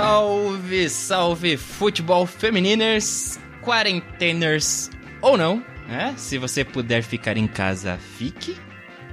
Salve, salve futebol femininers, quarenteners ou não, né? Se você puder ficar em casa, fique.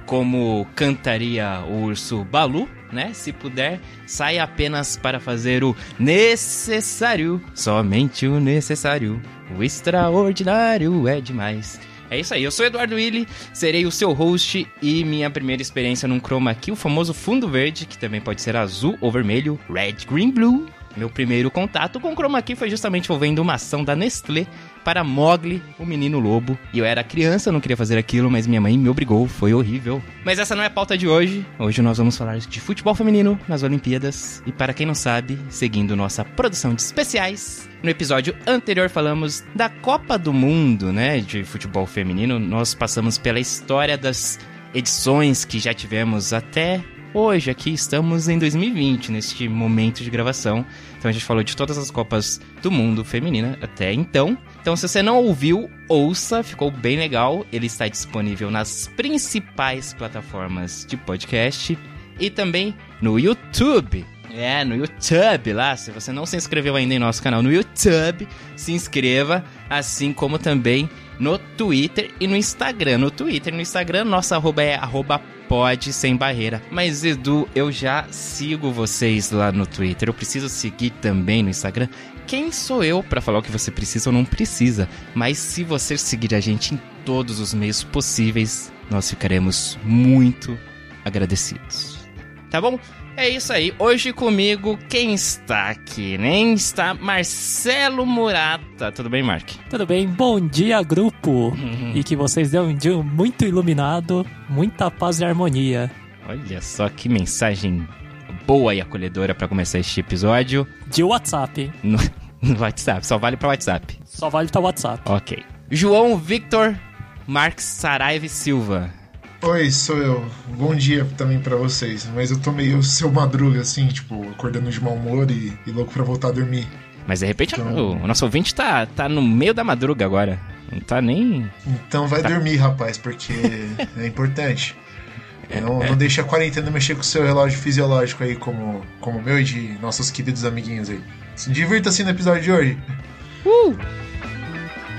Como cantaria o urso Balu, né? Se puder, saia apenas para fazer o necessário, somente o necessário. O extraordinário é demais. É isso aí, eu sou Eduardo Willi, serei o seu host e minha primeira experiência num chroma key, o famoso fundo verde, que também pode ser azul ou vermelho, red, green, blue. Meu primeiro contato com o chroma key foi justamente envolvendo uma ação da Nestlé para Mogli, o menino lobo. E eu era criança, não queria fazer aquilo, mas minha mãe me obrigou, foi horrível. Mas essa não é a pauta de hoje. Hoje nós vamos falar de futebol feminino nas Olimpíadas. E para quem não sabe, seguindo nossa produção de especiais, no episódio anterior falamos da Copa do Mundo, né, de futebol feminino. Nós passamos pela história das edições que já tivemos até hoje aqui estamos em 2020, neste momento de gravação. Então a gente falou de todas as Copas do Mundo feminina até então. Então se você não ouviu, ouça, ficou bem legal. Ele está disponível nas principais plataformas de podcast e também no YouTube. É, no YouTube lá. Se você não se inscreveu ainda em nosso canal no YouTube, se inscreva, assim como também no Twitter e no Instagram. No Twitter e no Instagram, nossa arroba é arroba pode sem barreira. Mas Edu, eu já sigo vocês lá no Twitter. Eu preciso seguir também no Instagram. Quem sou eu para falar o que você precisa ou não precisa? Mas se você seguir a gente em todos os meios possíveis, nós ficaremos muito agradecidos. Tá bom? É isso aí. Hoje comigo, quem está aqui, né? Está Marcelo Murata. Tudo bem, Mark? Tudo bem. Bom dia, grupo. Uhum. E que vocês dêem um dia muito iluminado, muita paz e harmonia. Olha só que mensagem boa e acolhedora para começar este episódio. De WhatsApp. No, no WhatsApp. Só vale para WhatsApp. Só vale para WhatsApp. Ok. João Victor Marques Saraiva Silva. Oi, sou eu. Bom dia também para vocês. Mas eu tô meio seu madruga, assim, tipo, acordando de mau humor e, e louco pra voltar a dormir. Mas de repente então... o, nosso ouvinte tá, tá no meio da madruga agora. Não tá nem. Então vai tá. dormir, rapaz, porque é importante. É, não, é. não deixe a quarentena mexer com o seu relógio fisiológico aí, como, como o meu e de nossos queridos amiguinhos aí. Se divirta-se no episódio de hoje. Uh!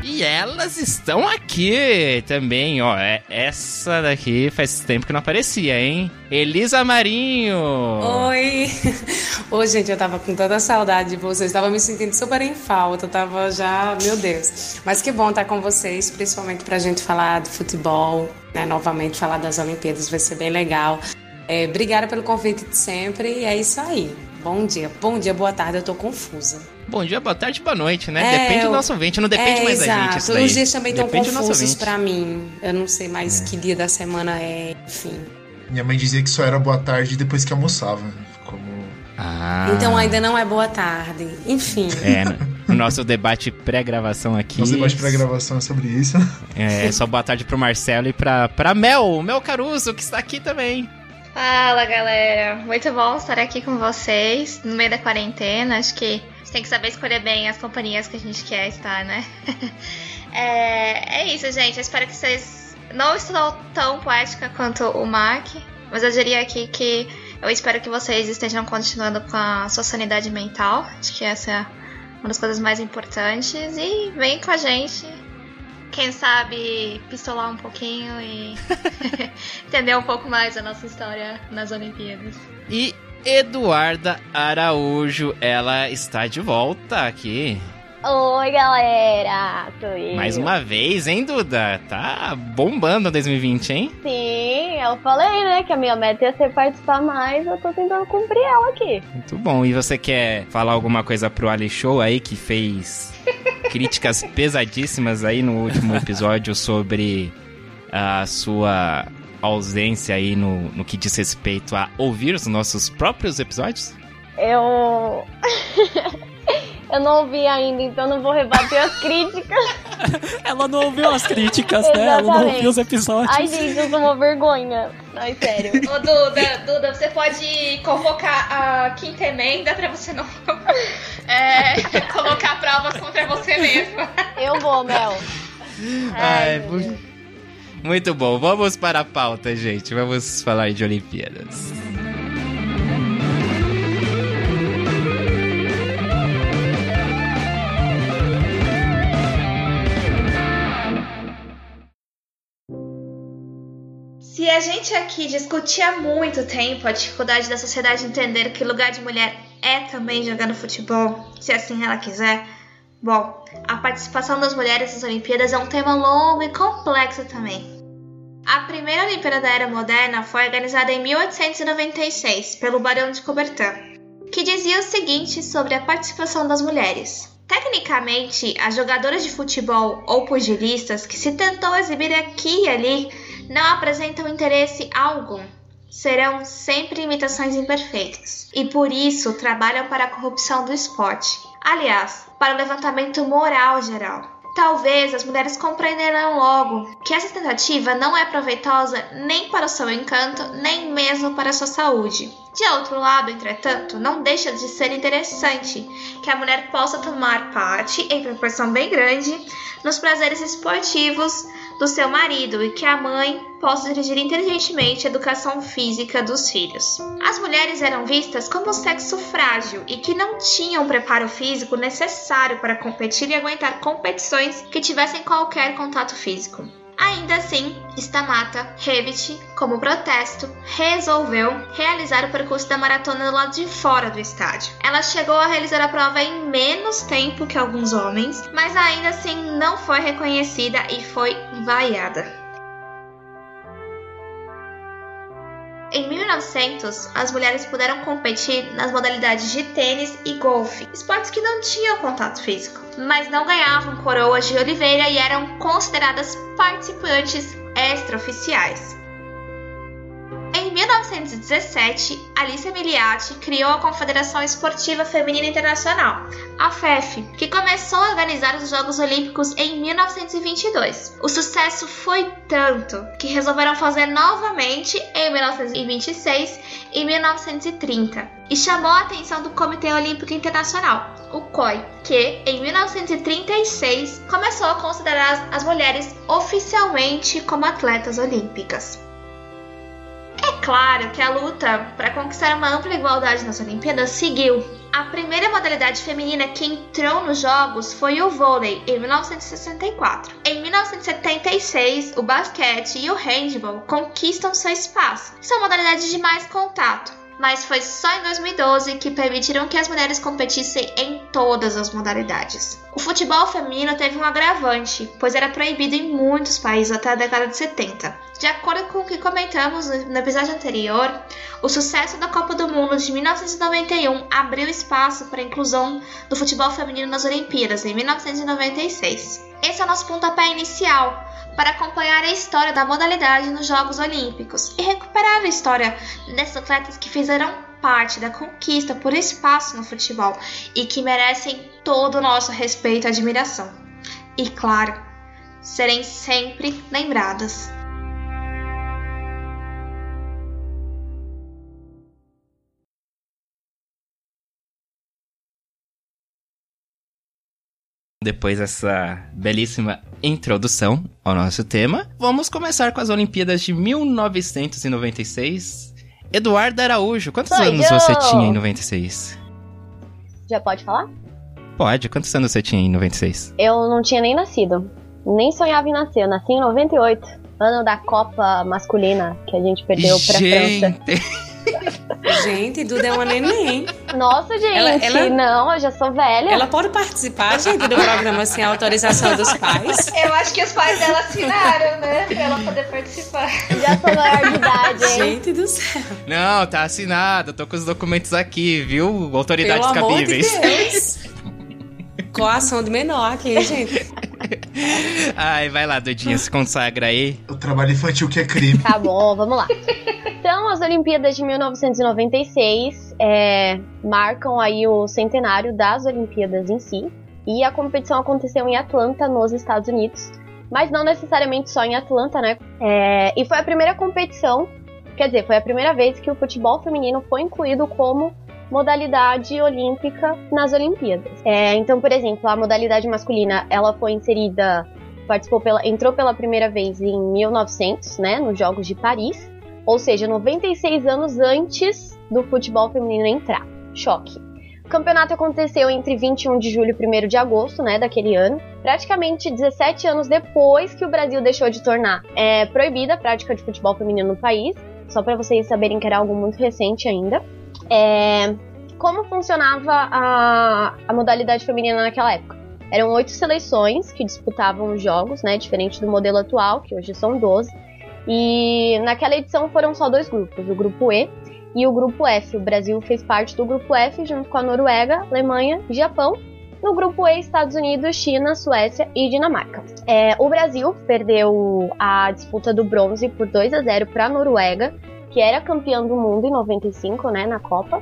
E elas estão aqui também, ó. É, essa daqui faz tempo que não aparecia, hein? Elisa Marinho! Oi! Ô, gente, eu tava com tanta saudade de vocês, tava me sentindo super em falta, tava já, meu Deus. Mas que bom estar com vocês, principalmente pra gente falar de futebol, né? Novamente falar das Olimpíadas, vai ser bem legal. É, obrigada pelo convite de sempre e é isso aí. Bom dia, bom dia, boa tarde, eu tô confusa. Bom dia, boa tarde, boa noite, né? É, depende do nosso ouvinte, não depende é, mais exato. da gente. Isso daí. Os dias também estão confusos para mim. Eu não sei mais é. que dia da semana é, enfim. Minha mãe dizia que só era boa tarde depois que almoçava. Como. Ah. Então ainda não é boa tarde. Enfim. É, no nosso debate pré-gravação aqui. Nosso debate pré-gravação é sobre isso. É, só boa tarde pro Marcelo e pra, pra Mel, Mel Caruso, que está aqui também. Fala galera, muito bom estar aqui com vocês no meio da quarentena. Acho que a gente tem que saber escolher bem as companhias que a gente quer estar, né? é, é isso, gente. Eu espero que vocês não estão tão poética quanto o Mark, mas eu diria aqui que eu espero que vocês estejam continuando com a sua sanidade mental. Acho que essa é uma das coisas mais importantes. E vem com a gente quem sabe pistolar um pouquinho e entender um pouco mais a nossa história nas Olimpíadas. E Eduarda Araújo, ela está de volta aqui. Oi, galera! Mais uma vez, hein, Duda? Tá bombando 2020, hein? Sim, eu falei, né, que a minha meta ia ser participar mais, eu tô tentando cumprir ela aqui. Muito bom. E você quer falar alguma coisa pro Ali Show aí, que fez críticas pesadíssimas aí no último episódio sobre a sua ausência aí no, no que diz respeito a ouvir os nossos próprios episódios? Eu. eu não ouvi ainda, então não vou rebater as críticas. Ela não ouviu as críticas, né? Ela não ouviu os episódios. Ai, gente, eu sou uma vergonha. Ai, sério. Ô, Duda, Duda, você pode convocar a quinta emenda pra você não é, colocar provas contra você mesmo. Eu vou, Mel. Ai, Deus. muito bom. Vamos para a pauta, gente. Vamos falar de Olimpíadas. Se a gente aqui discutir há muito tempo a dificuldade da sociedade entender que lugar de mulher é também jogando futebol, se assim ela quiser, bom, a participação das mulheres nas Olimpíadas é um tema longo e complexo também. A primeira Olimpíada da Era Moderna foi organizada em 1896 pelo Barão de Coubertin, que dizia o seguinte sobre a participação das mulheres. Tecnicamente, as jogadoras de futebol ou pugilistas que se tentou exibir aqui e ali não apresentam interesse algum. Serão sempre imitações imperfeitas e por isso trabalham para a corrupção do esporte. Aliás, para o levantamento moral geral. Talvez as mulheres compreenderão logo que essa tentativa não é proveitosa nem para o seu encanto, nem mesmo para a sua saúde. De outro lado, entretanto, não deixa de ser interessante que a mulher possa tomar parte, em proporção bem grande, nos prazeres esportivos do seu marido e que a mãe possa dirigir inteligentemente a educação física dos filhos. As mulheres eram vistas como sexo frágil e que não tinham preparo físico necessário para competir e aguentar competições que tivessem qualquer contato físico. Ainda assim, Stamata Revit, como protesto, resolveu realizar o percurso da maratona do lado de fora do estádio. Ela chegou a realizar a prova em menos tempo que alguns homens, mas ainda assim não foi reconhecida e foi vaiada. Em 1900, as mulheres puderam competir nas modalidades de tênis e golfe, esportes que não tinham contato físico, mas não ganhavam coroas de oliveira e eram consideradas participantes extraoficiais. Em 1917, Alicia Miliati criou a Confederação Esportiva Feminina Internacional, a FEF, que começou a organizar os Jogos Olímpicos em 1922. O sucesso foi tanto que resolveram fazer novamente em 1926 e 1930 e chamou a atenção do Comitê Olímpico Internacional, o COI, que em 1936 começou a considerar as mulheres oficialmente como atletas olímpicas. É claro que a luta para conquistar uma ampla igualdade nas Olimpíadas seguiu. A primeira modalidade feminina que entrou nos Jogos foi o vôlei, em 1964. Em 1976, o basquete e o handball conquistam seu espaço. São modalidades de mais contato. Mas foi só em 2012 que permitiram que as mulheres competissem em todas as modalidades. O futebol feminino teve um agravante, pois era proibido em muitos países até a década de 70. De acordo com o que comentamos no episódio anterior, o sucesso da Copa do Mundo de 1991 abriu espaço para a inclusão do futebol feminino nas Olimpíadas em 1996. Esse é o nosso pontapé inicial para acompanhar a história da modalidade nos Jogos Olímpicos e recuperar a história desses atletas que fizeram parte da conquista por espaço no futebol e que merecem todo o nosso respeito e admiração. E claro, serem sempre lembradas. Depois dessa belíssima introdução ao nosso tema, vamos começar com as Olimpíadas de 1996. Eduardo Araújo, quantos Sou anos eu! você tinha em 96? Já pode falar? Pode, quantos anos você tinha em 96? Eu não tinha nem nascido. Nem sonhava em nascer. Eu nasci em 98. Ano da Copa masculina que a gente perdeu pra França. Gente, Duda é uma neném. Nossa, gente, Ela- ela- não, eu já sou velha. Ela pode participar, gente, do programa sem autorização dos pais. Eu acho que os pais dela assinaram, né? Pra ela poder participar. Já sou maior de idade, hein? Gente do céu. não, tá assinado, tô com os documentos aqui, viu? Autoridades Pelo amor de cabíveis. Deus. Coação de menor aqui, gente. Ai, vai lá, Dudinha, se consagra aí. O trabalho infantil que é crime. Tá bom, vamos lá. Então, as Olimpíadas de 1996 é, marcam aí o centenário das Olimpíadas em si. E a competição aconteceu em Atlanta, nos Estados Unidos. Mas não necessariamente só em Atlanta, né? É, e foi a primeira competição, quer dizer, foi a primeira vez que o futebol feminino foi incluído como modalidade olímpica nas Olimpíadas. É, então, por exemplo, a modalidade masculina, ela foi inserida, participou pela, entrou pela primeira vez em 1900, né, nos Jogos de Paris, ou seja, 96 anos antes do futebol feminino entrar. Choque. O campeonato aconteceu entre 21 de julho e 1 de agosto, né, daquele ano, praticamente 17 anos depois que o Brasil deixou de tornar é, proibida a prática de futebol feminino no país, só para vocês saberem que era algo muito recente ainda. É, como funcionava a, a modalidade feminina naquela época? Eram oito seleções que disputavam os jogos, né, diferente do modelo atual, que hoje são 12. E naquela edição foram só dois grupos, o grupo E e o grupo F. O Brasil fez parte do grupo F junto com a Noruega, Alemanha e Japão. No grupo E, Estados Unidos, China, Suécia e Dinamarca. É, o Brasil perdeu a disputa do bronze por 2 a 0 para a Noruega, que era campeã do mundo em 95, né, na Copa,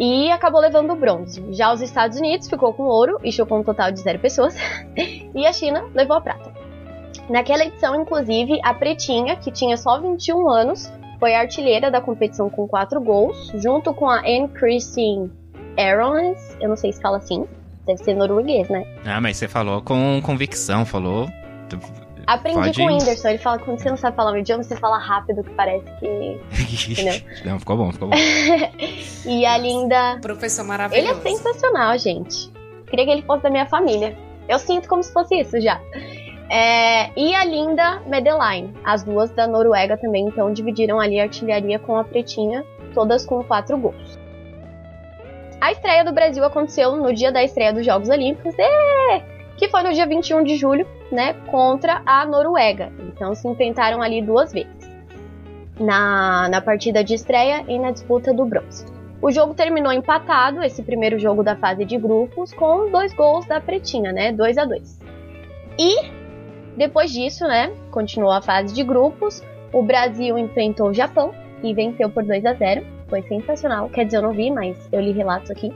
e acabou levando o bronze. Já os Estados Unidos ficou com ouro e chocou um total de zero pessoas, e a China levou a prata. Naquela edição, inclusive, a Pretinha, que tinha só 21 anos, foi artilheira da competição com quatro gols, junto com a Anne Christine Aarons, eu não sei se fala assim, deve ser norueguês, né? Ah, mas você falou com convicção, falou. Aprendi Pode... com o Whindersson, ele fala que quando você não sabe falar o idioma, você fala rápido, que parece que. Entendeu? Não, ficou bom, ficou bom. e a linda. Professor maravilhoso. Ele é sensacional, gente. Queria que ele fosse da minha família. Eu sinto como se fosse isso já. É, e a linda Medellin. As duas da Noruega também, então, dividiram ali a artilharia com a pretinha, todas com quatro gols. A estreia do Brasil aconteceu no dia da estreia dos Jogos Olímpicos, que foi no dia 21 de julho, né, contra a Noruega. Então se enfrentaram ali duas vezes, na, na partida de estreia e na disputa do bronze. O jogo terminou empatado, esse primeiro jogo da fase de grupos, com dois gols da Pretinha, né, 2 a 2 E depois disso, né, continuou a fase de grupos. O Brasil enfrentou o Japão e venceu por 2 a 0. Foi sensacional. Quer dizer, eu não vi, mas eu li relatos aqui.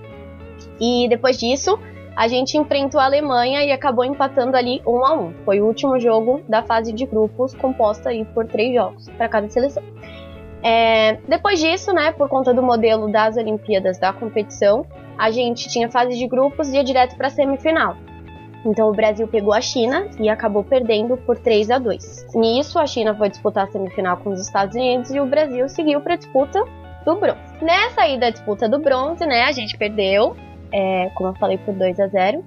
E depois disso, a gente enfrentou a Alemanha e acabou empatando ali 1 a 1. Foi o último jogo da fase de grupos, composta aí por três jogos para cada seleção. É, depois disso, né, por conta do modelo das Olimpíadas da competição, a gente tinha fase de grupos e ia direto para a semifinal. Então o Brasil pegou a China e acabou perdendo por 3 a 2. Nisso, a China foi disputar a semifinal com os Estados Unidos e o Brasil seguiu para a disputa do bronze. Nessa aí da disputa do bronze, né, a gente perdeu, é, como eu falei, por 2 a 0.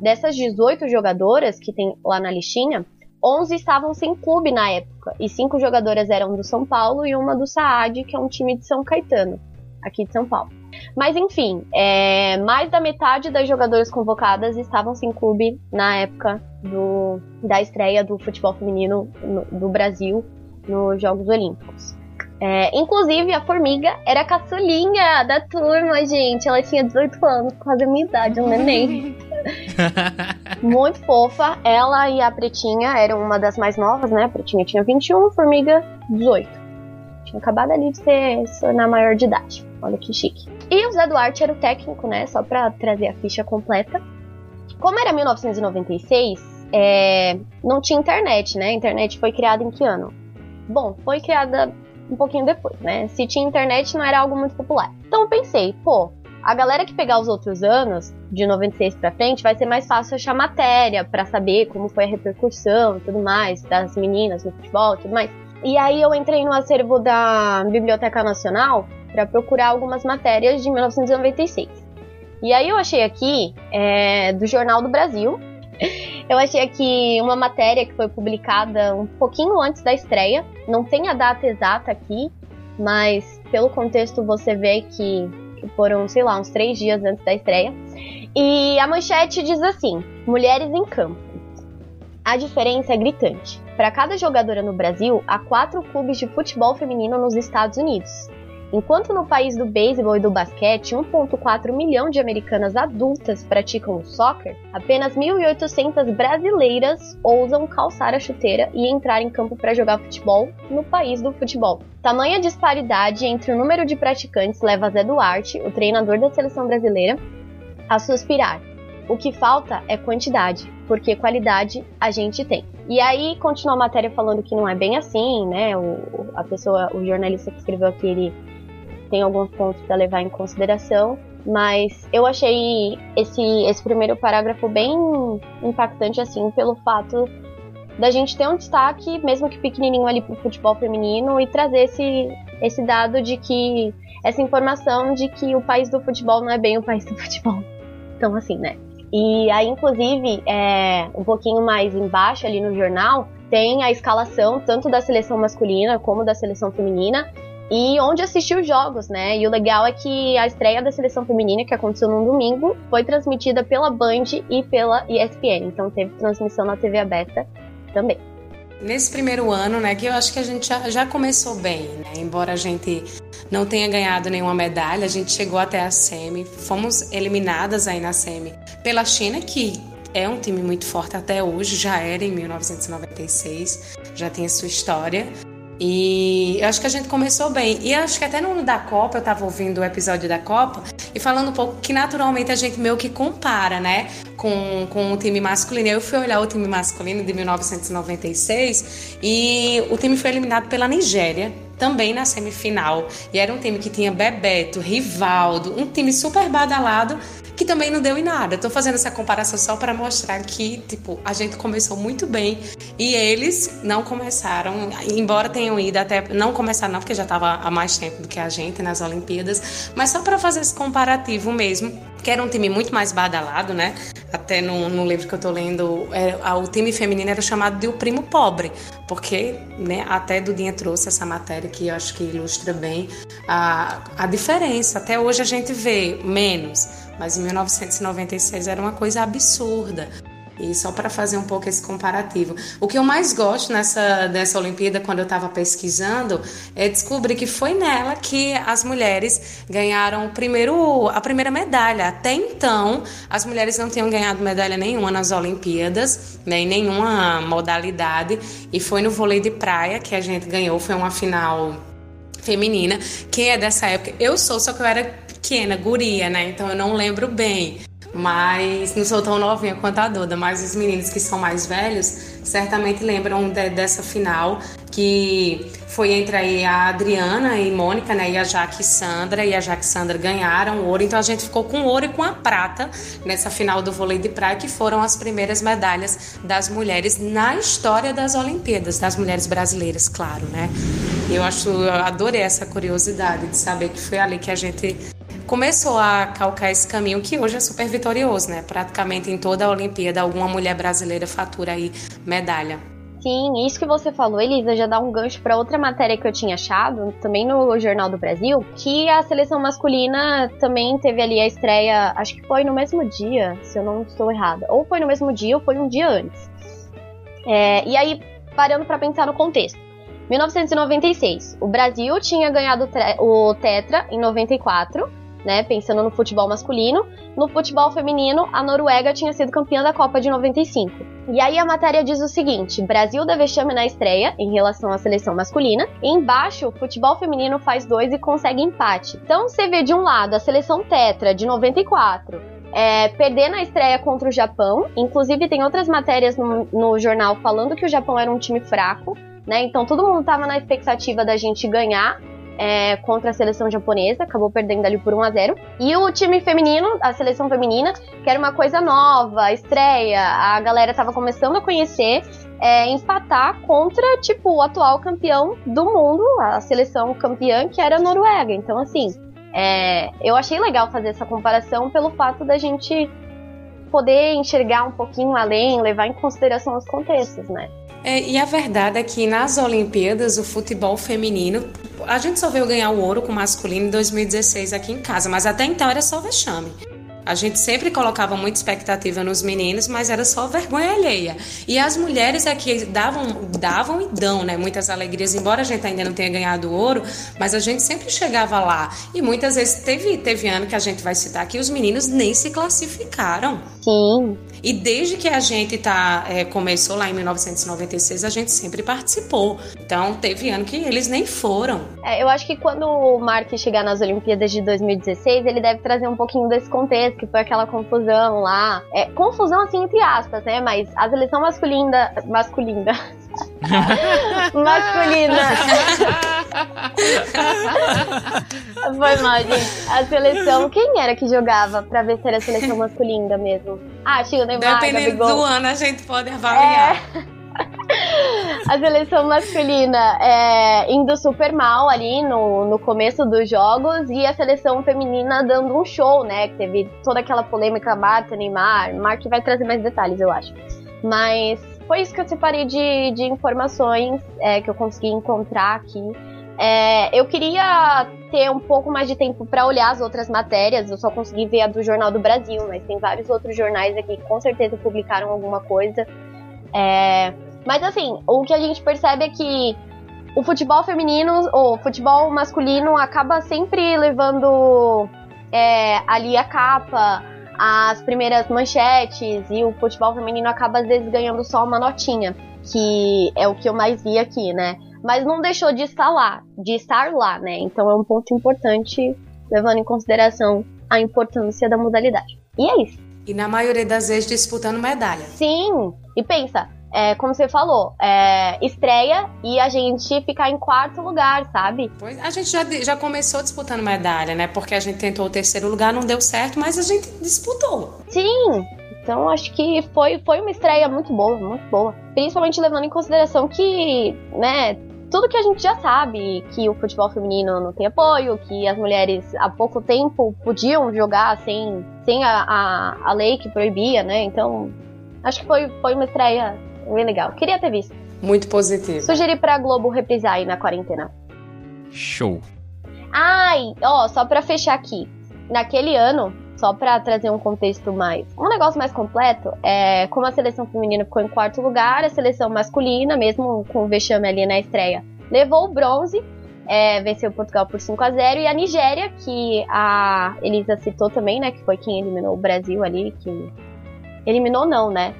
Dessas 18 jogadoras que tem lá na listinha, 11 estavam sem clube na época, e 5 jogadoras eram do São Paulo e uma do Saad, que é um time de São Caetano, aqui de São Paulo. Mas enfim, é, mais da metade das jogadoras convocadas estavam sem clube na época do, da estreia do futebol feminino no, do Brasil nos Jogos Olímpicos. É, inclusive, a Formiga era a caçulinha da turma, gente. Ela tinha 18 anos, quase a minha idade, um neném. Muito fofa. Ela e a Pretinha eram uma das mais novas, né? A Pretinha tinha 21, a Formiga 18. Tinha acabado ali de ser, se tornar maior de idade. Olha que chique. E o Zé Duarte era o técnico, né? Só pra trazer a ficha completa. Como era 1996, é, não tinha internet, né? A internet foi criada em que ano? Bom, foi criada um pouquinho depois, né? Se tinha internet, não era algo muito popular. Então eu pensei, pô, a galera que pegar os outros anos, de 96 para frente, vai ser mais fácil achar matéria para saber como foi a repercussão e tudo mais das meninas no futebol e tudo mais. E aí eu entrei no acervo da Biblioteca Nacional para procurar algumas matérias de 1996. E aí eu achei aqui é, do Jornal do Brasil. Eu achei aqui uma matéria que foi publicada um pouquinho antes da estreia. Não tem a data exata aqui, mas pelo contexto você vê que, que foram, sei lá, uns três dias antes da estreia. E a manchete diz assim: Mulheres em campo. A diferença é gritante. Para cada jogadora no Brasil, há quatro clubes de futebol feminino nos Estados Unidos. Enquanto no país do beisebol e do basquete, 1,4 milhão de americanas adultas praticam o soccer, apenas 1.800 brasileiras ousam calçar a chuteira e entrar em campo para jogar futebol no país do futebol. Tamanha disparidade entre o número de praticantes leva Zé Duarte, o treinador da seleção brasileira, a suspirar. O que falta é quantidade, porque qualidade a gente tem. E aí continua a matéria falando que não é bem assim, né? O, a pessoa, o jornalista que escreveu aqui, ele tem alguns pontos para levar em consideração, mas eu achei esse, esse primeiro parágrafo bem impactante, assim, pelo fato da gente ter um destaque, mesmo que pequenininho ali pro futebol feminino, e trazer esse, esse dado de que, essa informação de que o país do futebol não é bem o país do futebol. Então, assim, né? E aí, inclusive, é, um pouquinho mais embaixo ali no jornal, tem a escalação tanto da seleção masculina como da seleção feminina e onde assistiu os jogos, né? E o legal é que a estreia da seleção feminina, que aconteceu num domingo, foi transmitida pela Band e pela ESPN. Então teve transmissão na TV aberta também. Nesse primeiro ano, né, que eu acho que a gente já, já começou bem, né? Embora a gente não tenha ganhado nenhuma medalha, a gente chegou até a semi, fomos eliminadas aí na semi pela China, que é um time muito forte até hoje, já era em 1996, já tem a sua história. E eu acho que a gente começou bem. E acho que até no ano da Copa, eu tava ouvindo o episódio da Copa e falando um pouco que naturalmente a gente meio que compara, né? Com, com o time masculino. Eu fui olhar o time masculino de 1996 e o time foi eliminado pela Nigéria também na semifinal. E era um time que tinha Bebeto, Rivaldo, um time super badalado que também não deu em nada. Estou fazendo essa comparação só para mostrar que, tipo, a gente começou muito bem e eles não começaram, embora tenham ido até não começaram não, porque já estava há mais tempo do que a gente nas Olimpíadas, mas só para fazer esse comparativo mesmo, que era um time muito mais badalado, né? Até no, no livro que eu tô lendo, é, o time feminino era chamado de o primo pobre, porque né, até Dudinha trouxe essa matéria que eu acho que ilustra bem a, a diferença. Até hoje a gente vê menos, mas em 1996 era uma coisa absurda. E só para fazer um pouco esse comparativo. O que eu mais gosto nessa dessa Olimpíada, quando eu estava pesquisando, é descobrir que foi nela que as mulheres ganharam o primeiro, a primeira medalha. Até então, as mulheres não tinham ganhado medalha nenhuma nas Olimpíadas, nem né, nenhuma modalidade. E foi no vôlei de praia que a gente ganhou. Foi uma final feminina. Quem é dessa época? Eu sou, só que eu era pequena, guria, né? Então eu não lembro bem. Mas não sou tão novinha quanto a Duda, mas os meninos que são mais velhos certamente lembram de, dessa final que foi entre aí a Adriana e Mônica, né, e a Jaque e Sandra, e a Jaque e Sandra ganharam ouro, então a gente ficou com ouro e com a prata nessa final do vôlei de praia, que foram as primeiras medalhas das mulheres na história das Olimpíadas, das mulheres brasileiras, claro, né. Eu acho, eu adorei essa curiosidade de saber que foi ali que a gente começou a calcar esse caminho que hoje é super vitorioso, né? Praticamente em toda a Olimpíada, alguma mulher brasileira fatura aí medalha. Sim, isso que você falou, Elisa, já dá um gancho para outra matéria que eu tinha achado, também no Jornal do Brasil, que a seleção masculina também teve ali a estreia, acho que foi no mesmo dia, se eu não estou errada. Ou foi no mesmo dia ou foi um dia antes. É, e aí, parando para pensar no contexto. 1996, o Brasil tinha ganhado o Tetra em 94 né? Pensando no futebol masculino. No futebol feminino, a Noruega tinha sido campeã da Copa de 95. E aí a matéria diz o seguinte: Brasil dá vexame na estreia em relação à seleção masculina. E embaixo, o futebol feminino faz dois e consegue empate. Então você vê de um lado a seleção Tetra de 94. É, perder na estreia contra o Japão. Inclusive, tem outras matérias no, no jornal falando que o Japão era um time fraco, né? Então todo mundo estava na expectativa da gente ganhar é, contra a seleção japonesa, acabou perdendo ali por 1 a 0 E o time feminino, a seleção feminina, que era uma coisa nova, estreia, a galera tava começando a conhecer, é, empatar contra, tipo, o atual campeão do mundo, a seleção campeã, que era a Noruega. Então, assim, é, eu achei legal fazer essa comparação pelo fato da gente poder enxergar um pouquinho além, levar em consideração os contextos, né? É, e a verdade é que nas Olimpíadas o futebol feminino, a gente só veio ganhar o ouro com o masculino em 2016 aqui em casa, mas até então era só vexame. A gente sempre colocava muita expectativa nos meninos, mas era só vergonha alheia. E as mulheres é que davam, davam e dão, né? Muitas alegrias, embora a gente ainda não tenha ganhado ouro, mas a gente sempre chegava lá. E muitas vezes teve, teve ano que a gente vai citar que os meninos nem se classificaram. Sim. E desde que a gente tá, é, começou lá em 1996, a gente sempre participou. Então teve ano que eles nem foram. É, eu acho que quando o Mark chegar nas Olimpíadas de 2016, ele deve trazer um pouquinho desse contexto, que foi aquela confusão lá. É, confusão assim entre aspas, né? Mas a seleção masculina. Masculina. masculina. Foi mal, gente. A seleção. Quem era que jogava pra ver se era a seleção masculina mesmo? Ah, tinha o Neymar. Dependendo Gabigol. do ano, a gente pode avaliar. É. A seleção masculina é, indo super mal ali no, no começo dos jogos e a seleção feminina dando um show, né? Que teve toda aquela polêmica Marta, Neymar. Mark vai trazer mais detalhes, eu acho. Mas foi isso que eu separei de, de informações é, que eu consegui encontrar aqui. É, eu queria ter um pouco mais de tempo para olhar as outras matérias. Eu só consegui ver a do Jornal do Brasil, mas tem vários outros jornais aqui que com certeza publicaram alguma coisa. É, mas assim, o que a gente percebe é que o futebol feminino, ou futebol masculino, acaba sempre levando é, ali a capa, as primeiras manchetes, e o futebol feminino acaba às vezes ganhando só uma notinha, que é o que eu mais vi aqui, né? Mas não deixou de estar lá, de estar lá, né? Então é um ponto importante, levando em consideração a importância da modalidade. E é isso. E na maioria das vezes disputando medalha. Sim, e pensa, é, como você falou, é, estreia e a gente ficar em quarto lugar, sabe? Pois, a gente já, já começou disputando medalha, né? Porque a gente tentou o terceiro lugar, não deu certo, mas a gente disputou. Sim, então acho que foi, foi uma estreia muito boa, muito boa. Principalmente levando em consideração que, né, tudo que a gente já sabe, que o futebol feminino não tem apoio, que as mulheres há pouco tempo podiam jogar sem, sem a, a, a lei que proibia, né? Então, acho que foi, foi uma estreia bem legal. Queria ter visto. Muito positivo. Sugeri pra Globo reprisar aí na quarentena. Show. Ai, ó, só pra fechar aqui. Naquele ano, só pra trazer um contexto mais. Um negócio mais completo, é como a seleção feminina ficou em quarto lugar, a seleção masculina, mesmo com o vexame ali na estreia, levou o bronze. É, venceu Portugal por 5 a 0 e a Nigéria, que a Elisa citou também, né? Que foi quem eliminou o Brasil ali, que. Eliminou não, né?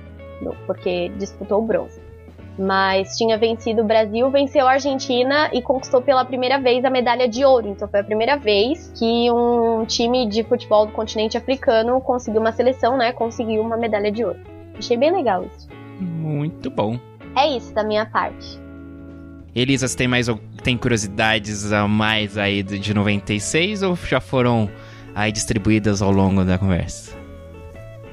Porque disputou o bronze mas tinha vencido o Brasil, venceu a Argentina e conquistou pela primeira vez a medalha de ouro. Então foi a primeira vez que um time de futebol do continente africano conseguiu uma seleção, né? Conseguiu uma medalha de ouro. Achei bem legal isso. Muito bom. É isso da minha parte. Elisa, você tem mais tem curiosidades a mais aí de 96 ou já foram aí distribuídas ao longo da conversa?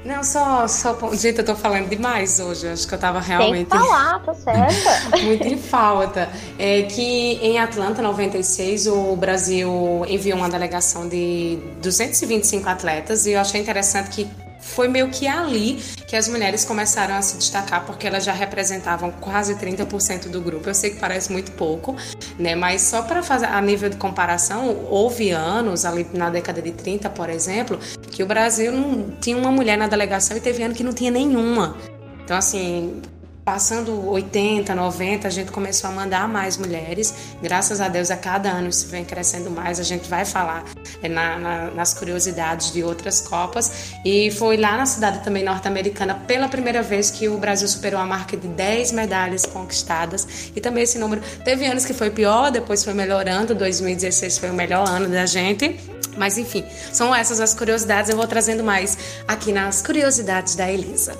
Não, só, só. Gente, eu tô falando demais hoje. Acho que eu tava realmente. Tem que falar, tá certa. muito em falta. É que em Atlanta, 96, o Brasil enviou uma delegação de 225 atletas e eu achei interessante que foi meio que ali que as mulheres começaram a se destacar, porque elas já representavam quase 30% do grupo. Eu sei que parece muito pouco, né? Mas só para fazer a nível de comparação, houve anos, ali na década de 30, por exemplo, que o Brasil não tinha uma mulher na delegação e teve ano que não tinha nenhuma. Então, assim, Passando 80, 90, a gente começou a mandar mais mulheres. Graças a Deus, a cada ano isso vem crescendo mais. A gente vai falar é, na, na, nas curiosidades de outras Copas. E foi lá na cidade também norte-americana, pela primeira vez, que o Brasil superou a marca de 10 medalhas conquistadas. E também esse número. Teve anos que foi pior, depois foi melhorando. 2016 foi o melhor ano da gente. Mas enfim, são essas as curiosidades. Eu vou trazendo mais aqui nas curiosidades da Elisa.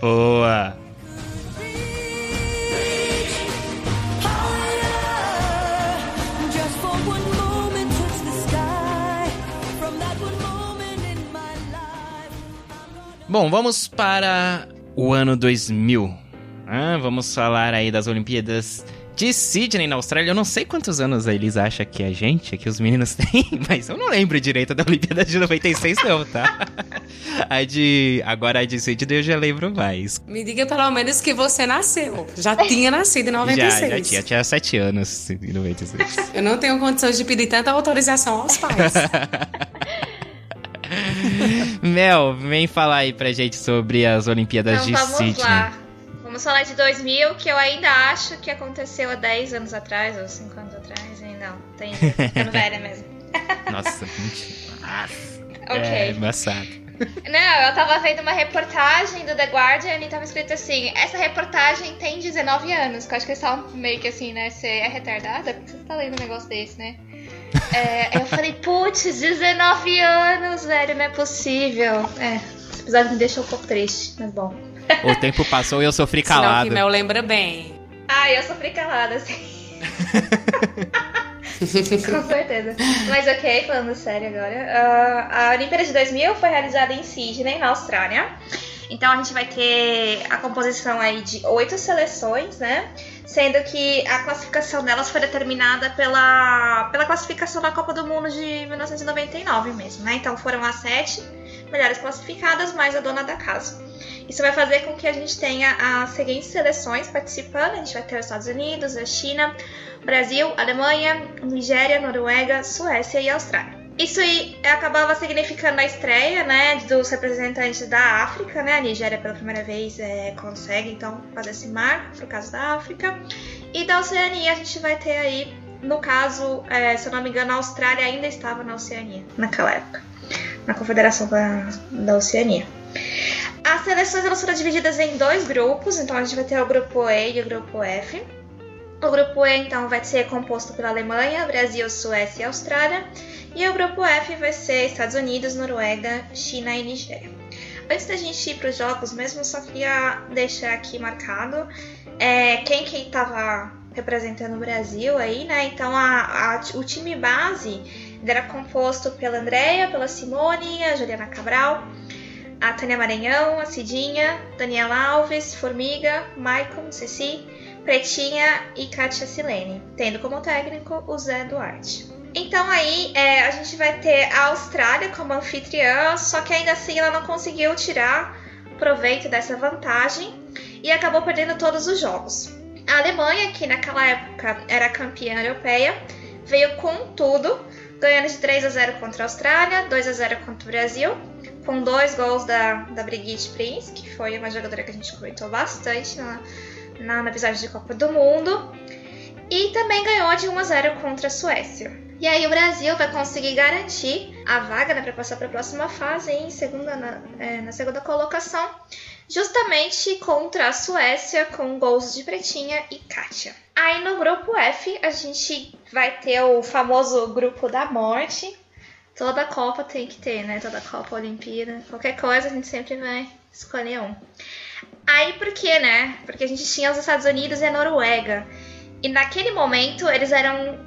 Boa! Bom, vamos para o ano 2000. Ah, vamos falar aí das Olimpíadas de Sydney, na Austrália. Eu não sei quantos anos a Elisa acha que a gente, que os meninos têm, mas eu não lembro direito da Olimpíada de 96, não, tá? A de. Agora a de Sydney eu já lembro mais. Me diga pelo menos que você nasceu. Já tinha nascido em 96. Já, já tinha, tinha 7 anos em 96. Eu não tenho condições de pedir tanta autorização aos pais. Mel, vem falar aí pra gente sobre as Olimpíadas então de vamos Sydney. lá. Vamos falar de 2000, que eu ainda acho que aconteceu há 10 anos atrás, ou 5 anos atrás. E não, tem ficando velha mesmo. Nossa, mentira. Nossa, Ok. É embaçado. Não, eu tava vendo uma reportagem do The Guardian e tava escrito assim: essa reportagem tem 19 anos. Que eu acho que eles estavam meio que assim, né? Você é retardada? Por que você tá lendo um negócio desse, né? É, eu falei, putz, 19 anos, velho, não é possível. É, esse episódio me deixou um pouco triste, mas bom. O tempo passou e eu sofri Sinal calado. que Mel lembra bem. Ai, eu sofri calada, assim. Com certeza. Mas ok, falando sério agora. ah, a Olimpíada de 2000 foi realizada em Sydney, na Austrália. Então a gente vai ter a composição aí de oito seleções, né? Sendo que a classificação delas foi determinada pela, pela classificação da Copa do Mundo de 1999 mesmo, né? Então foram as sete melhores classificadas, mais a dona da casa. Isso vai fazer com que a gente tenha as seguintes seleções participando. A gente vai ter os Estados Unidos, a China, Brasil, Alemanha, Nigéria, Noruega, Suécia e Austrália. Isso aí acabava significando a estreia, né, dos representantes da África, né? A Nigéria pela primeira vez é, consegue então fazer esse marco pro caso da África. E da Oceania a gente vai ter aí, no caso, é, se eu não me engano, a Austrália ainda estava na Oceania naquela época, na Confederação da, da Oceania. As seleções elas foram divididas em dois grupos, então a gente vai ter o grupo E e o grupo F. O grupo E então vai ser composto pela Alemanha, Brasil, Suécia e Austrália. E o grupo F vai ser Estados Unidos, Noruega, China e Nigéria. Antes da gente ir para os jogos mesmo, só queria deixar aqui marcado é, quem que estava representando o Brasil aí, né? Então a, a- o time base era composto pela Andrea, pela Simone, a Juliana Cabral, a Tânia Maranhão, a Cidinha, Daniela Alves, Formiga, Maicon, Ceci, Pretinha e Kátia Silene, tendo como técnico o Zé Duarte. Então aí é, a gente vai ter a Austrália como anfitriã, só que ainda assim ela não conseguiu tirar proveito dessa vantagem e acabou perdendo todos os jogos. A Alemanha, que naquela época era campeã europeia, veio com tudo, ganhando de 3 a 0 contra a Austrália, 2 a 0 contra o Brasil, com dois gols da, da Brigitte Prince, que foi uma jogadora que a gente comentou bastante na, na, no episódio de Copa do Mundo. E também ganhou de 1 a 0 contra a Suécia. E aí o Brasil vai conseguir garantir a vaga né, para passar para a próxima fase em segunda, na, é, na segunda colocação, justamente contra a Suécia com gols de Pretinha e Kátia. Aí no grupo F a gente vai ter o famoso grupo da morte. Toda Copa tem que ter, né? Toda Copa, Olimpíada, qualquer coisa a gente sempre vai escolher um. Aí por quê, né? Porque a gente tinha os Estados Unidos e a Noruega. E naquele momento eles eram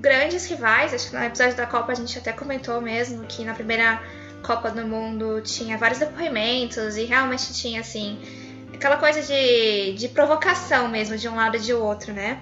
grandes rivais. Acho que no episódio da Copa a gente até comentou mesmo que na primeira Copa do Mundo tinha vários depoimentos e realmente tinha assim aquela coisa de, de provocação mesmo de um lado e de outro, né?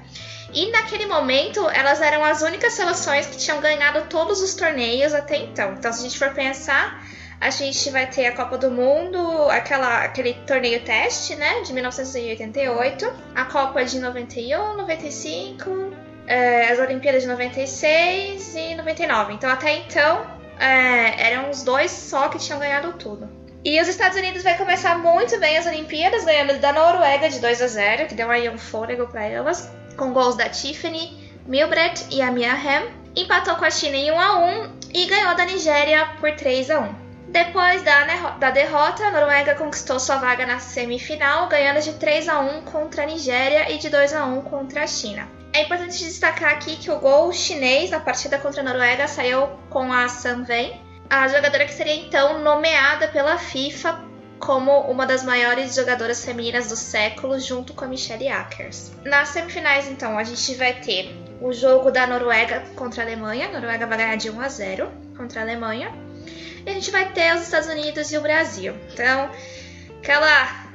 E naquele momento elas eram as únicas seleções que tinham ganhado todos os torneios até então. Então, se a gente for pensar, a gente vai ter a Copa do Mundo, aquela, aquele torneio teste, né, de 1988, a Copa de 91, 95, eh, as Olimpíadas de 96 e 99. Então, até então, eh, eram os dois só que tinham ganhado tudo. E os Estados Unidos vai começar muito bem as Olimpíadas, ganhando da Noruega de 2 a 0, que deu aí um fôlego para elas, com gols da Tiffany, Milbret e a Mia Hamm. Empatou com a China em 1 a 1 e ganhou da Nigéria por 3 a 1. Depois da, derrota, a Noruega conquistou sua vaga na semifinal, ganhando de 3 a 1 contra a Nigéria e de 2 a 1 contra a China. É importante destacar aqui que o gol chinês na partida contra a Noruega saiu com a Sun Wei, a jogadora que seria então nomeada pela FIFA como uma das maiores jogadoras femininas do século, junto com a Michelle Akers. Nas semifinais, então, a gente vai ter o jogo da Noruega contra a Alemanha. A Noruega vai ganhar de 1 a 0 contra a Alemanha. E a gente vai ter os Estados Unidos e o Brasil. Então, aquela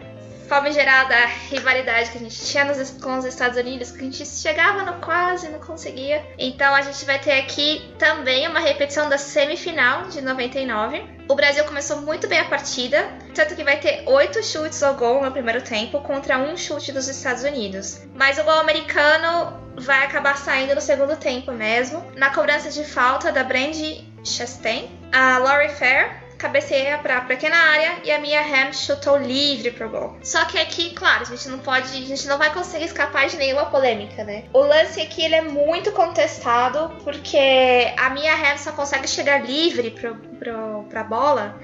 famigerada rivalidade que a gente tinha nos, com os Estados Unidos, que a gente chegava no quase não conseguia. Então a gente vai ter aqui também uma repetição da semifinal de 99. O Brasil começou muito bem a partida, tanto que vai ter oito chutes ao gol no primeiro tempo contra um chute dos Estados Unidos. Mas o gol americano vai acabar saindo no segundo tempo mesmo, na cobrança de falta da Brandy Chastain. A Laurie Fair cabeceia pra pequena área e a Mia Hamm chutou livre pro gol. Só que aqui, claro, a gente não pode, a gente não vai conseguir escapar de nenhuma polêmica, né? O lance aqui ele é muito contestado porque a Mia Hamm só consegue chegar livre pro, pro, pra bola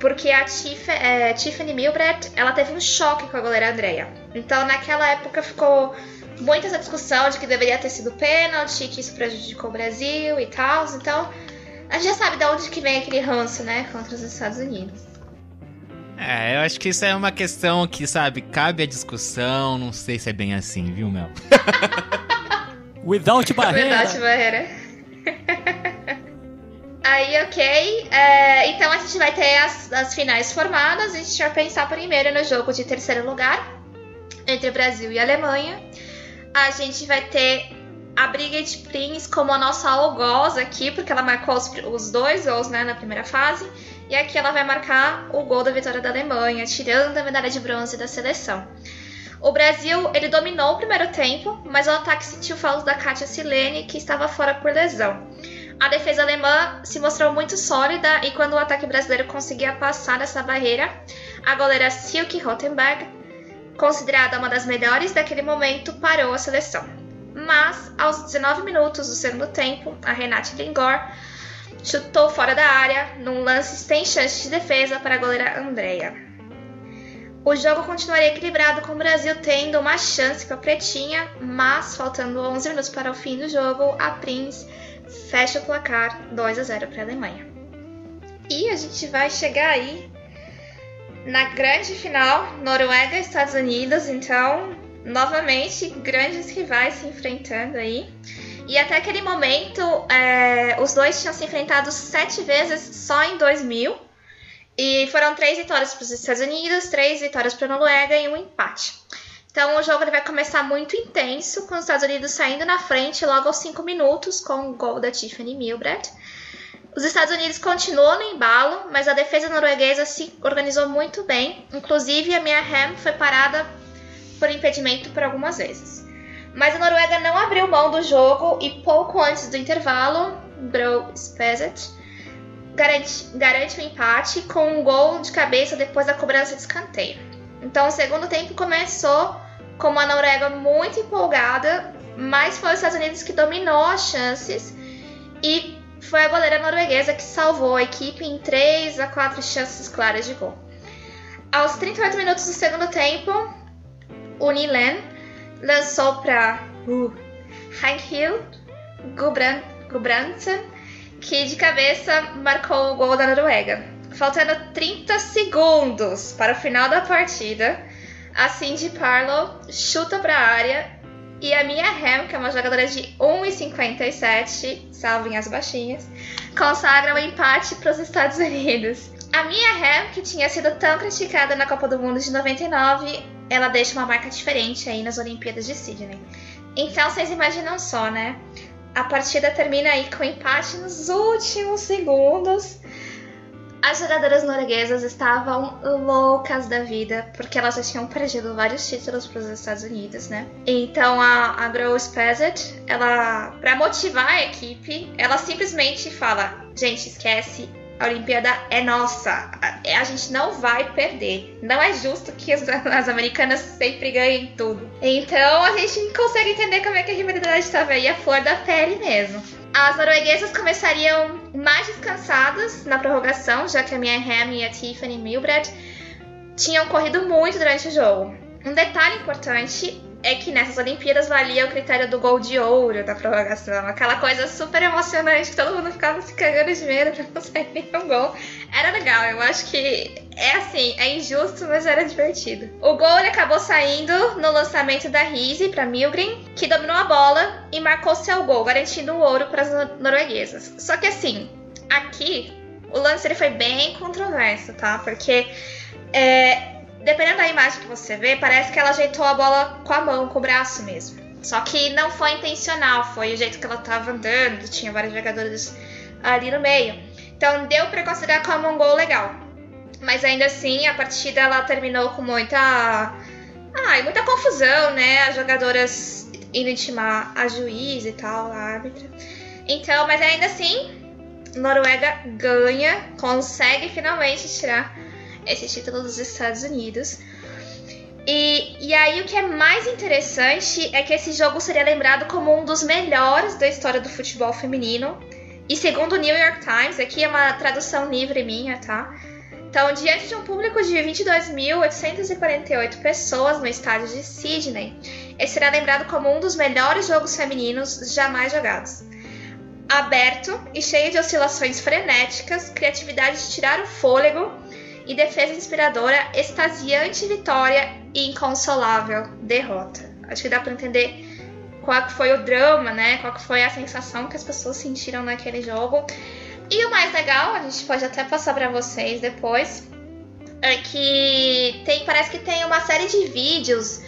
porque a Tiff, é, Tiffany Milbret ela teve um choque com a goleira Andrea. Então naquela época ficou muita essa discussão de que deveria ter sido pênalti, que isso prejudicou o Brasil e tal. Então a gente já sabe de onde que vem aquele ranço, né, contra os Estados Unidos. É, eu acho que isso é uma questão que, sabe, cabe a discussão. Não sei se é bem assim, viu, Mel? Without barreira. Without barreira. Aí, ok. É, então a gente vai ter as, as finais formadas. A gente vai pensar primeiro no jogo de terceiro lugar entre Brasil e Alemanha. A gente vai ter a Brigitte Prince como a nossa algoz aqui, porque ela marcou os, os dois gols né, na primeira fase. E aqui ela vai marcar o gol da vitória da Alemanha, tirando a medalha de bronze da seleção. O Brasil ele dominou o primeiro tempo, mas o ataque sentiu falta da Katia Silene, que estava fora por lesão. A defesa alemã se mostrou muito sólida e quando o ataque brasileiro conseguia passar essa barreira, a goleira Silke Rottenberg, considerada uma das melhores daquele momento, parou a seleção. Mas, aos 19 minutos do segundo tempo, a Renate Lingor chutou fora da área num lance sem chance de defesa para a goleira Andrea. O jogo continuaria equilibrado com o Brasil tendo uma chance com a Pretinha, mas faltando 11 minutos para o fim do jogo, a Prince fecha o placar 2 a 0 para a Alemanha. E a gente vai chegar aí na grande final, Noruega Estados Unidos, então, novamente, grandes rivais se enfrentando aí. E até aquele momento, é, os dois tinham se enfrentado sete vezes só em 2000. E foram três vitórias para os Estados Unidos, três vitórias para a Noruega e um empate. Então o jogo vai começar muito intenso, com os Estados Unidos saindo na frente logo aos 5 minutos, com o gol da Tiffany Milbret. Os Estados Unidos continuou no embalo, mas a defesa norueguesa se organizou muito bem. Inclusive, a Mia Hamm foi parada por impedimento por algumas vezes. Mas a Noruega não abriu mão do jogo e pouco antes do intervalo, Bro Spezet garante, garante o empate com um gol de cabeça depois da cobrança de escanteio. Então, o segundo tempo começou com uma Noruega muito empolgada, mas foi os Estados Unidos que dominou as chances e foi a goleira norueguesa que salvou a equipe em 3 a 4 chances claras de gol. Aos 38 minutos do segundo tempo, o Nilen lançou para uh, Hill Gudbrandsen, que de cabeça marcou o gol da Noruega. Faltando 30 segundos para o final da partida, a Cindy Parlow chuta para a área e a Mia Hamm, que é uma jogadora de 1,57, salvem as baixinhas, consagra o empate para os Estados Unidos. A Mia Hamm, que tinha sido tão criticada na Copa do Mundo de 99, ela deixa uma marca diferente aí nas Olimpíadas de Sydney. Então vocês imaginam só, né? A partida termina aí com empate nos últimos segundos. As jogadoras norueguesas estavam loucas da vida, porque elas já tinham perdido vários títulos para os Estados Unidos, né? Então a, a Peasant, ela, para motivar a equipe, ela simplesmente fala: gente, esquece, a Olimpíada é nossa, a, gente não vai perder. Não é justo que as, as, americanas sempre ganhem tudo. Então a gente consegue entender como é que a rivalidade estava aí, a flor da pele mesmo. As norueguesas começariam mais descansadas na prorrogação, já que a Mia Hamm e a Tiffany Milbred tinham corrido muito durante o jogo. Um detalhe importante é que nessas Olimpíadas valia o critério do gol de ouro da prorrogação. Aquela coisa super emocionante que todo mundo ficava se cagando de medo pra não sair nenhum gol. Era legal, eu acho que é assim, é injusto, mas era divertido. O gol ele acabou saindo no lançamento da Rise para Milgren, que dominou a bola e marcou seu gol, garantindo o ouro para as norueguesas. Só que assim, aqui o lance ele foi bem controverso, tá? Porque é, dependendo da imagem que você vê, parece que ela ajeitou a bola com a mão, com o braço mesmo. Só que não foi intencional, foi o jeito que ela tava andando, tinha vários jogadores ali no meio. Então deu para considerar como um gol legal. Mas ainda assim, a partida ela terminou com muita. Ah, muita confusão, né? As jogadoras indo intimar a juiz e tal, a árbitra. Então, mas ainda assim, Noruega ganha, consegue finalmente tirar esse título dos Estados Unidos. E, e aí o que é mais interessante é que esse jogo seria lembrado como um dos melhores da história do futebol feminino. E segundo o New York Times, aqui é uma tradução livre minha, tá? Então, diante de um público de 22.848 pessoas no estádio de Sydney, esse será lembrado como um dos melhores jogos femininos jamais jogados. Aberto e cheio de oscilações frenéticas, criatividade de tirar o fôlego e defesa inspiradora, extasiante vitória e inconsolável derrota. Acho que dá para entender qual foi o drama, né? Qual foi a sensação que as pessoas sentiram naquele jogo. E o mais legal, a gente pode até passar para vocês depois, é que tem, parece que tem uma série de vídeos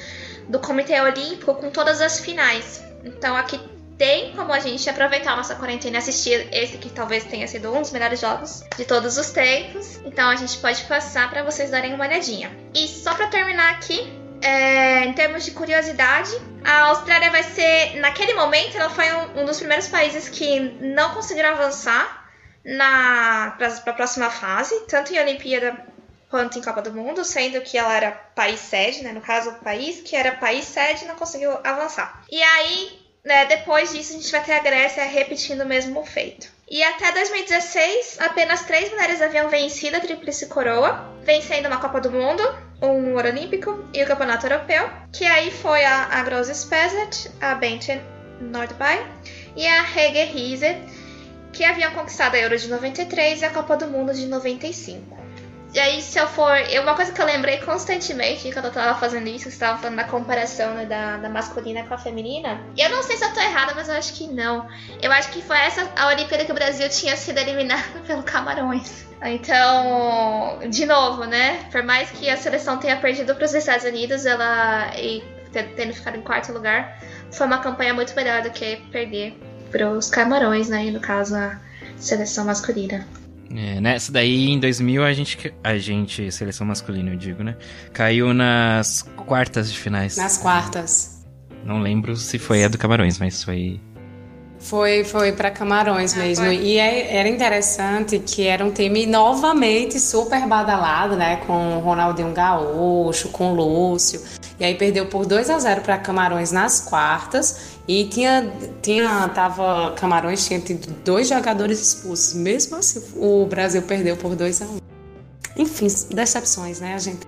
do Comitê Olímpico com todas as finais. Então aqui tem como a gente aproveitar a nossa quarentena e assistir esse que talvez tenha sido um dos melhores jogos de todos os tempos. Então a gente pode passar para vocês darem uma olhadinha. E só para terminar aqui, é, em termos de curiosidade, a Austrália vai ser, naquele momento, ela foi um, um dos primeiros países que não conseguiram avançar na para a próxima fase, tanto em Olimpíada quanto em Copa do Mundo, sendo que ela era país sede, né? No caso, o país que era país sede não conseguiu avançar. E aí né, depois disso, a gente vai ter a Grécia repetindo o mesmo feito. E até 2016, apenas três mulheres haviam vencido a Tríplice Coroa, vencendo uma Copa do Mundo, um Ouro Olímpico e o Campeonato Europeu, que aí foi a, a Rose Spezet, a Bente Nordby e a Hege Riese, que haviam conquistado a Euro de 93 e a Copa do Mundo de 95. E aí, se eu for. Uma coisa que eu lembrei constantemente quando eu tava fazendo isso, você tava falando da comparação né, da, da masculina com a feminina. Eu não sei se eu tô errada, mas eu acho que não. Eu acho que foi essa a Olimpíada que o Brasil tinha sido eliminado pelo Camarões. Então, de novo, né? Por mais que a seleção tenha perdido para os Estados Unidos, ela. e tendo ficado em quarto lugar, foi uma campanha muito melhor do que perder para os Camarões, né? E no caso, a seleção masculina. É, nessa daí, em 2000, a gente, a gente, seleção masculina, eu digo, né? Caiu nas quartas de finais. Nas quartas. Não lembro se foi a do Camarões, mas foi. Foi, foi para Camarões ah, mesmo. Foi. E é, era interessante que era um time novamente super badalado, né? Com Ronaldinho Gaúcho, com Lúcio. E aí perdeu por 2 a 0 para Camarões nas quartas. E tinha, tinha, tava, Camarões tinha tido dois jogadores expulsos. Mesmo assim, o Brasil perdeu por 2 a 1 um. Enfim, decepções, né, a gente?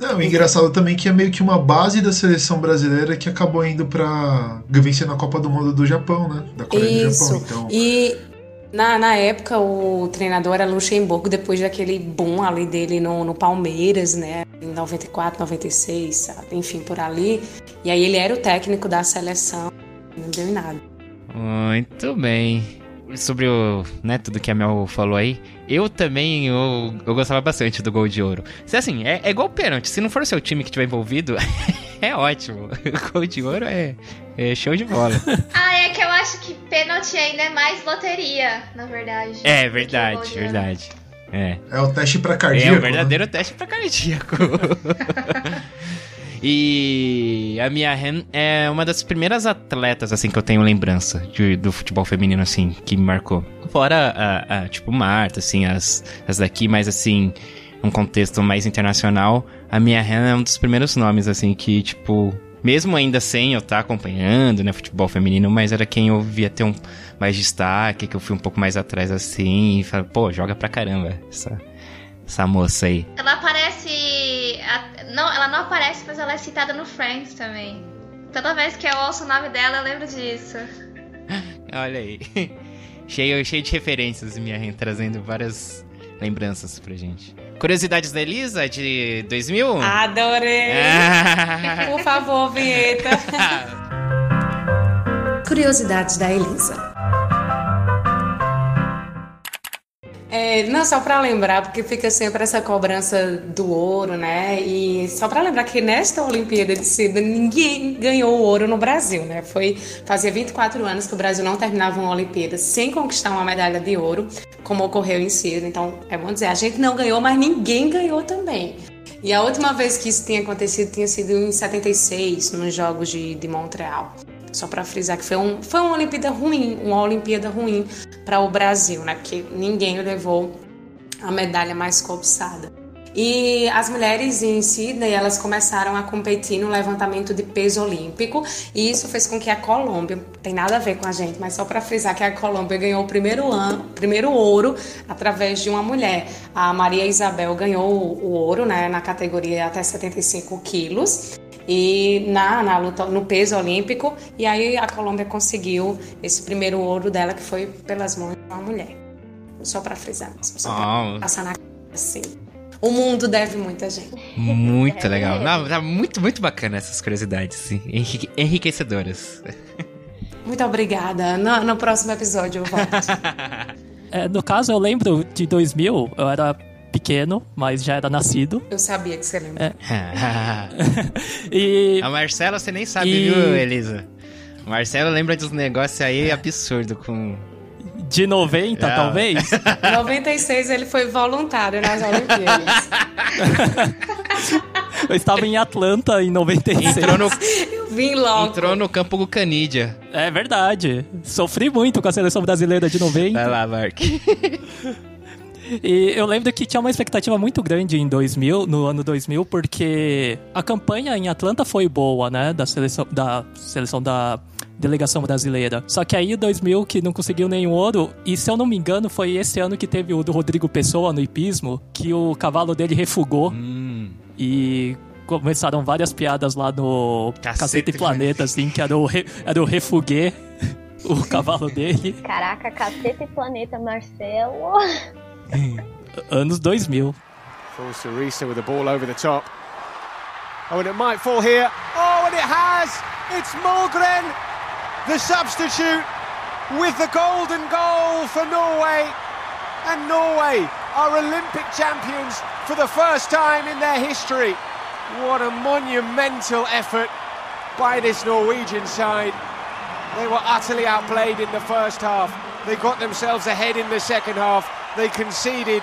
Não, o engraçado também que é meio que uma base da seleção brasileira que acabou indo para vencer na Copa do Mundo do Japão, né? Da Coreia Isso. do Japão. Então... E na, na época o treinador era Luxemburgo, depois daquele boom ali dele no, no Palmeiras, né? Em 94, 96, sabe? enfim, por ali. E aí ele era o técnico da seleção, não deu em nada. Muito bem. Sobre o, né, tudo que a Mel falou aí, eu também eu, eu gostava bastante do gol de ouro. Se assim, é, é igual pênalti, se não for o seu time que estiver envolvido, é ótimo. O gol de ouro é, é show de bola. ah, é que eu acho que pênalti ainda é mais loteria, na verdade. É, verdade, verdade. É. é o teste pra cardíaco. É o verdadeiro né? teste pra cardíaco. E a Mia Hamm é uma das primeiras atletas, assim, que eu tenho lembrança de, do futebol feminino, assim, que me marcou. Fora a, a tipo, Marta, assim, as, as daqui, mas assim, um contexto mais internacional, a Mia Hamm é um dos primeiros nomes, assim, que, tipo, mesmo ainda sem eu estar tá acompanhando, né, futebol feminino, mas era quem eu via ter um mais destaque, que eu fui um pouco mais atrás assim, e falei, pô, joga pra caramba essa, essa moça aí. Ela aparece. Não, ela não aparece, mas ela é citada no Friends também. Toda vez que eu ouço o nome dela, eu lembro disso. Olha aí. cheio, cheio de referências, minha trazendo várias lembranças pra gente. Curiosidades da Elisa de 2000? Adorei! Por favor, vinheta. Curiosidades da Elisa. É, não, só para lembrar, porque fica sempre essa cobrança do ouro, né? E só para lembrar que nesta Olimpíada de Sydney ninguém ganhou o ouro no Brasil, né? Foi fazia 24 anos que o Brasil não terminava uma Olimpíada sem conquistar uma medalha de ouro, como ocorreu em Sydney. Então, é bom dizer, a gente não ganhou, mas ninguém ganhou também. E a última vez que isso tinha acontecido tinha sido em 76, nos Jogos de, de Montreal. Só para frisar que foi, um, foi uma Olimpíada ruim, uma Olimpíada ruim para o Brasil, né? Porque ninguém levou a medalha mais cobiçada. E as mulheres em Sydney, elas começaram a competir no levantamento de peso olímpico, e isso fez com que a Colômbia, tem nada a ver com a gente, mas só para frisar que a Colômbia ganhou o primeiro ano, primeiro ouro através de uma mulher. A Maria Isabel ganhou o ouro, né, na categoria até 75 quilos e na, na luta no peso olímpico e aí a Colômbia conseguiu esse primeiro ouro dela que foi pelas mãos de uma mulher só para frisar só pra oh. passar na assim o mundo deve muita gente. Muito legal. Não, tá muito, muito bacana essas curiosidades, sim. enriquecedoras. Muito obrigada. No, no próximo episódio eu volto. é, no caso, eu lembro de 2000, eu era pequeno, mas já era nascido. Eu sabia que você lembra. É. e... A Marcela você nem sabe, e... viu, Elisa? O Marcelo lembra dos negócios aí absurdo com de 90, é. talvez? 96 ele foi voluntário nas Olimpíadas. Eu estava em Atlanta em 96. Entrou no, Eu vim logo. Entrou no campo do Canídia. É verdade. Sofri muito com a seleção brasileira de 90. Vai lá, Mark. E eu lembro que tinha uma expectativa muito grande em 2000, no ano 2000, porque a campanha em Atlanta foi boa, né, da seleção da seleção da delegação brasileira. Só que aí 2000 que não conseguiu nenhum ouro, e se eu não me engano, foi esse ano que teve o do Rodrigo Pessoa no hipismo, que o cavalo dele refugou. Hum. E começaram várias piadas lá no Cacete, Cacete Planeta, assim, que era o, re, era o refuguê, o cavalo dele. Caraca, Cacete Planeta, Marcelo. Anos 2000. Full Sarisa with the ball over the top. Oh, and it might fall here. Oh, and it has! It's Mulgren, the substitute, with the golden goal for Norway. And Norway are Olympic champions for the first time in their history. What a monumental effort by this Norwegian side. They were utterly outplayed in the first half. They got themselves ahead in the second half. They conceded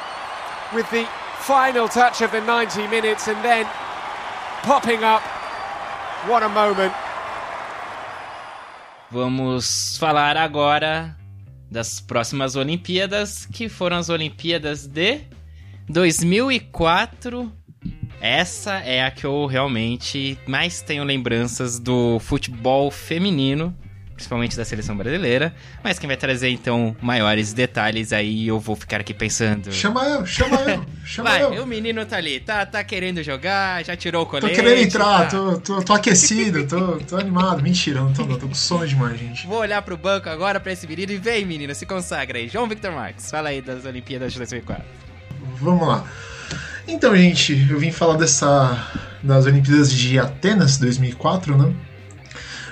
with the final touch of the 90 minutes and then popping up. What a moment. Vamos falar agora das próximas Olimpíadas, que foram as Olimpíadas de 2004. Essa é a que eu realmente mais tenho lembranças do futebol feminino principalmente da seleção brasileira. Mas quem vai trazer então maiores detalhes aí, eu vou ficar aqui pensando. Chama eu, chama eu, chama vai, eu. O menino tá ali, tá, tá querendo jogar, já tirou o colete. Tô querendo entrar, tá... tô, tô, tô, aquecido, tô, tô animado. Mentira, não tô, não, tô com sono demais, gente. Vou olhar pro banco agora pra esse menino e vem, menino, se consagra aí. João Victor Marques, fala aí das Olimpíadas de 2004. Vamos lá. Então, gente, eu vim falar dessa das Olimpíadas de Atenas 2004, né?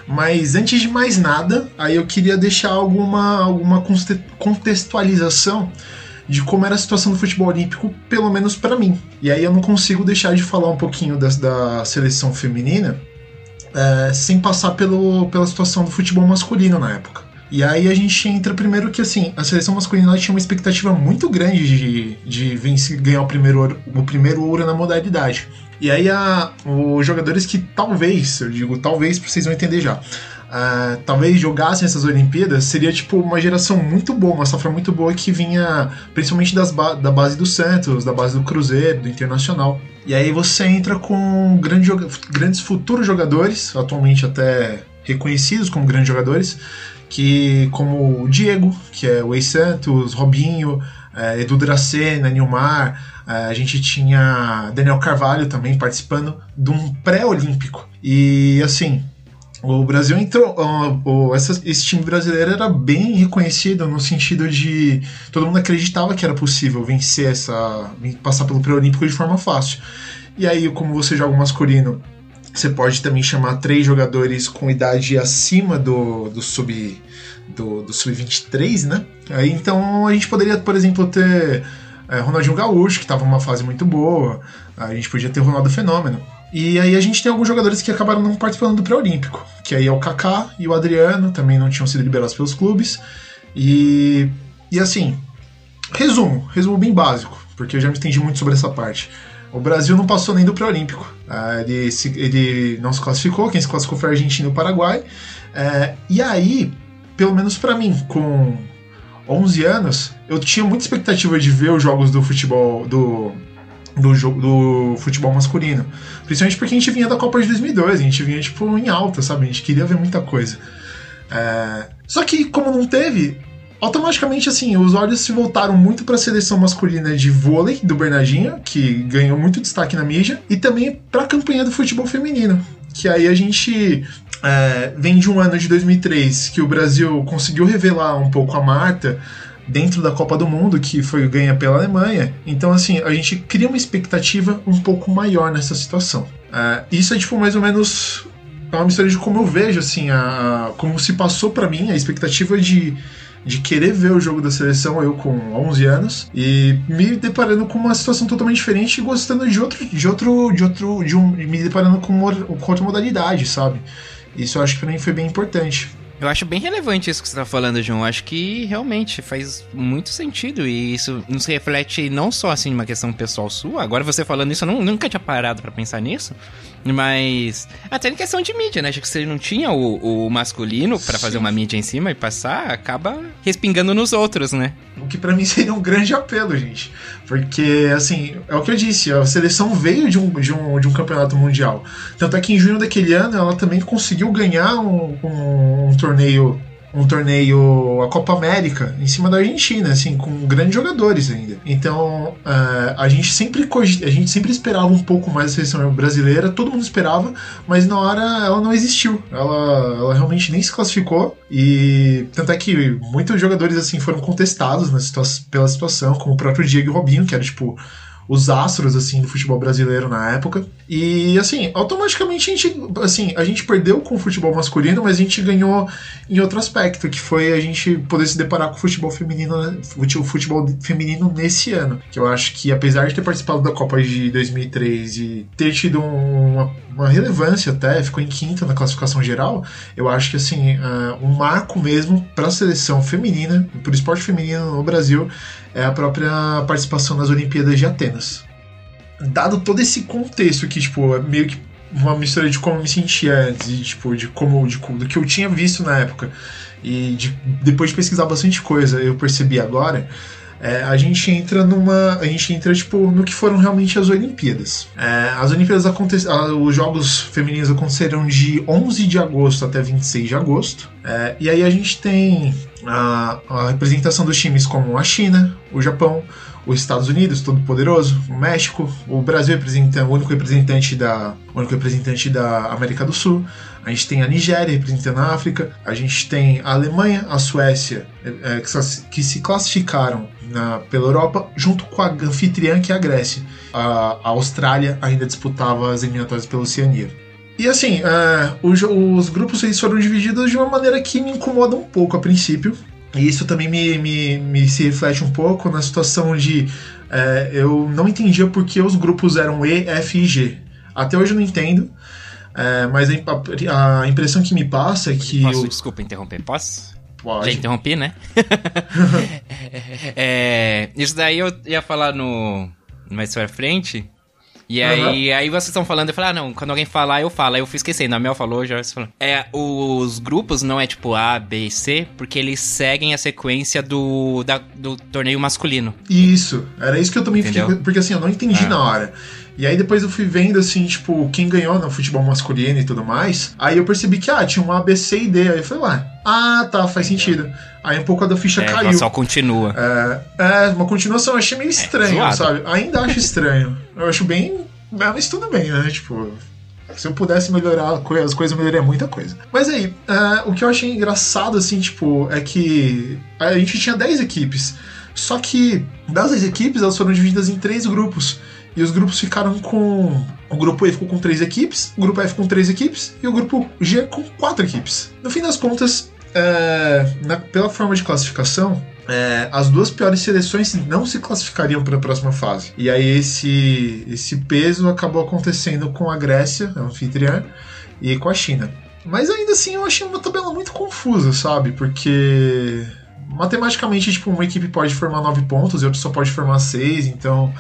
Mas antes de mais nada, aí eu queria deixar alguma, alguma contextualização de como era a situação do futebol olímpico, pelo menos para mim. E aí eu não consigo deixar de falar um pouquinho da, da seleção feminina é, sem passar pelo, pela situação do futebol masculino na época. E aí a gente entra primeiro que assim, a seleção masculina tinha uma expectativa muito grande de, de vencer, ganhar o primeiro, ouro, o primeiro ouro na modalidade. E aí a, os jogadores que talvez, eu digo talvez vocês vão entender já, uh, talvez jogassem essas Olimpíadas, seria tipo uma geração muito boa, uma safra muito boa que vinha principalmente das ba da base do Santos, da base do Cruzeiro, do Internacional. E aí você entra com grande, grandes futuros jogadores, atualmente até reconhecidos como grandes jogadores, que como o Diego, que é o ex-Santos, Robinho, é, Edu Dracena, Nilmar, é, a gente tinha Daniel Carvalho também participando de um pré-olímpico. E assim, o Brasil entrou. Essa, esse time brasileiro era bem reconhecido no sentido de todo mundo acreditava que era possível vencer essa. passar pelo pré-olímpico de forma fácil. E aí, como você joga o masculino, você pode também chamar três jogadores com idade acima do, do sub do, do sub-23, né? Aí, então a gente poderia, por exemplo, ter é, Ronaldinho Gaúcho, que estava numa fase muito boa. A gente podia ter Ronaldo Fenômeno. E aí a gente tem alguns jogadores que acabaram não participando do pré-olímpico, que aí é o Kaká e o Adriano, também não tinham sido liberados pelos clubes. E, e assim, resumo, resumo bem básico, porque eu já me estendi muito sobre essa parte. O Brasil não passou nem do pré-olímpico. É, ele, ele não se classificou, quem se classificou foi a Argentina e o Paraguai. É, e aí, pelo menos para mim, com 11 anos, eu tinha muita expectativa de ver os jogos do futebol do do, do futebol masculino. Principalmente porque a gente vinha da Copa de 2002, a gente vinha tipo em alta, sabe? A gente queria ver muita coisa. É... Só que como não teve, automaticamente assim, os olhos se voltaram muito para a seleção masculina de vôlei do Bernardinho, que ganhou muito destaque na mídia, e também para a campanha do futebol feminino, que aí a gente é, vem de um ano de 2003 que o Brasil conseguiu revelar um pouco a Marta dentro da Copa do Mundo, que foi ganha pela Alemanha. Então, assim, a gente cria uma expectativa um pouco maior nessa situação. Uh, isso é, tipo, mais ou menos é uma mistura de como eu vejo, assim, a, como se passou para mim a expectativa de, de querer ver o jogo da seleção, eu com 11 anos, e me deparando com uma situação totalmente diferente e gostando de outro, de outro, de outro, de um, me deparando com, com outra modalidade, sabe? Isso eu acho que pra mim foi bem importante. Eu acho bem relevante isso que você tá falando, João. Acho que realmente faz muito sentido e isso nos reflete não só assim uma questão pessoal sua. Agora você falando isso, eu não, nunca tinha parado para pensar nisso. Mas até em questão de mídia, né? Já que você não tinha o, o masculino para fazer uma mídia em cima e passar, acaba respingando nos outros, né? O que para mim seria um grande apelo, gente. Porque, assim, é o que eu disse, a seleção veio de um, de um, de um campeonato mundial. Tanto é que em junho daquele ano ela também conseguiu ganhar um, um, um torneio um torneio, a Copa América, em cima da Argentina, assim, com grandes jogadores ainda. Então, uh, a gente sempre a gente sempre esperava um pouco mais da seleção brasileira, todo mundo esperava, mas na hora ela não existiu. Ela, ela realmente nem se classificou e tanto é que muitos jogadores assim foram contestados situa pela situação, como o próprio Diego Robinho, que era tipo os astros assim do futebol brasileiro na época. E assim, automaticamente a gente, assim, a gente perdeu com o futebol masculino, mas a gente ganhou em outro aspecto, que foi a gente poder se deparar com o futebol feminino, o futebol feminino nesse ano. Que eu acho que apesar de ter participado da Copa de 2003 e ter tido uma, uma relevância até, ficou em quinta na classificação geral, eu acho que assim, uh, um marco mesmo para a seleção feminina, para o esporte feminino no Brasil, é a própria participação nas Olimpíadas de Atenas. Dado todo esse contexto que, tipo, é meio que uma mistura de como eu me sentia antes, e, tipo, de como de, do que eu tinha visto na época e de, depois de pesquisar bastante coisa, eu percebi agora. É, a gente entra numa. A gente entra, tipo, no que foram realmente as Olimpíadas. É, as Olimpíadas aconteceram. Os Jogos Femininos aconteceram de 11 de agosto até 26 de agosto. É, e aí a gente tem a, a representação dos times como a China, o Japão, os Estados Unidos, todo poderoso, o México, o Brasil representa o único representante da, único representante da América do Sul. A gente tem a Nigéria representando a África, a gente tem a Alemanha, a Suécia, é, que, se classificaram na, pela Europa, junto com a anfitriã que é a Grécia. A, a Austrália ainda disputava as eliminatórias pela Oceania. E assim, uh, os, os, grupos eles foram divididos de uma maneira que me incomoda um pouco a princípio. E isso também me, me, me se reflete um pouco na situação de uh, eu não entendia por que os grupos eram E, F e G. Até hoje eu não entendo. Uh, mas a, a, impressão que me passa é que. Posso, eu... desculpa interromper, posso? Pode. Já interrompi, né? é, isso daí eu ia falar no mais pra frente. E aí, uhum. aí vocês estão falando, eu falo, ah, não, quando alguém falar, eu falo. Aí eu fui esquecendo, a Mel falou, já falou. É, os grupos não é tipo A, B e C, porque eles seguem a sequência do, da, do torneio masculino. Isso, era isso que eu também Entendeu? fiquei. Porque assim, eu não entendi ah. na hora. E aí depois eu fui vendo, assim, tipo, quem ganhou no futebol masculino e tudo mais. Aí eu percebi que, ah, tinha um A, B, C e D. Aí eu falei, ué, ah, tá, faz sentido. Aí um pouco a da ficha é, caiu. só continua. É, é, uma continuação eu achei meio é, estranho, é, sabe? Ainda acho estranho. Eu acho bem. Mas tudo bem, né? Tipo. Se eu pudesse melhorar as coisas, melhoraria muita coisa. Mas aí, uh, o que eu achei engraçado, assim, tipo, é que a gente tinha 10 equipes. Só que das 10 equipes, elas foram divididas em três grupos. E os grupos ficaram com. O grupo E ficou com três equipes, o grupo F com três equipes e o grupo G com quatro equipes. No fim das contas, é, na, pela forma de classificação, é, as duas piores seleções não se classificariam para a próxima fase. E aí esse, esse peso acabou acontecendo com a Grécia, a anfitriã, e com a China. Mas ainda assim eu achei uma tabela muito confusa, sabe? Porque matematicamente, tipo, uma equipe pode formar nove pontos e outra só pode formar seis, então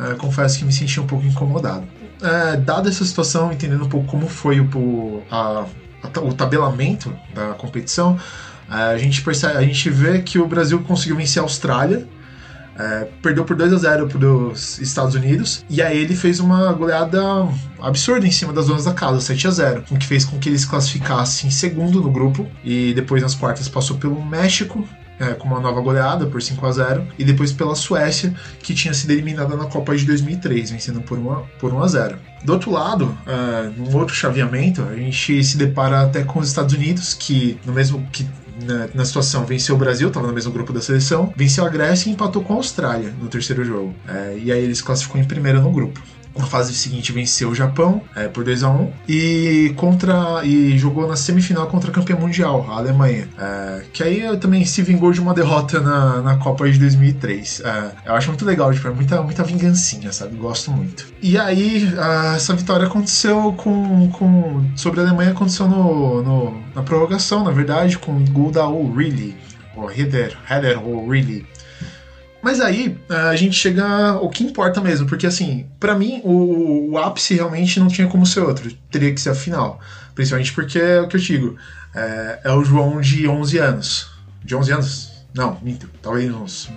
é, confesso que me senti um pouco incomodado. É, dada essa situação, entendendo um pouco como foi o, a, a, o tabelamento da competição, é, a gente, percebe, a gente vê que o Brasil conseguiu vencer a Austrália, é, perdeu por 2 a 0 para os Estados Unidos. E aí ele fez uma goleada absurda em cima das donas da casa, 7 a 0 o que fez com que eles classificassem em segundo no grupo. E depois nas quartas passou pelo México. É, com uma nova goleada por 5 a 0 e depois pela Suécia, que tinha sido eliminada na Copa de 2003, vencendo por 1 a, por 1 a 0 do outro lado, uh, num outro chaveamento, a gente se depara até com os Estados Unidos, que no mesmo que na, na, situação venceu o Brasil, estava no mesmo grupo da seleção, venceu a Grécia e empatou com a Austrália no terceiro jogo. É, e aí eles classificou em primeiro no grupo. Na fase seguinte venceu o Japão é, por 2 a 1 e contra e jogou na semifinal contra a campeã mundial, a Alemanha. É, que aí também se vingou de uma derrota na, na Copa de 2003. É, eu acho muito legal, tipo, é muita, muita vingancinha, sabe? Gosto muito. E aí essa vitória aconteceu com, com sobre a Alemanha aconteceu no, no na prorrogação, na verdade, com o gol da O'Reilly, ou Heather, Heather O'Reilly. Mas aí a gente chega ao que importa mesmo, porque assim, para mim o, o, ápice realmente não tinha como ser outro, teria que ser a final. Principalmente porque é o que eu digo, é, é o João de 11 anos. De 11 anos? Não, minto, talvez uns.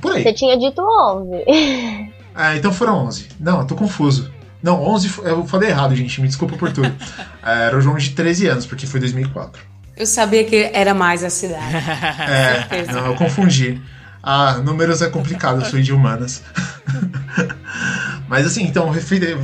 Por aí. Você tinha dito 11. Ah, então foram 11. Não, eu tô confuso. Não, 11, eu falei errado, gente, me desculpa por tudo. É, era o João de 13 anos, porque foi 2004. Eu sabia que era mais a cidade. É, não, eu confundi. Ah, números é complicado, eu sou de humanas. Mas assim, então,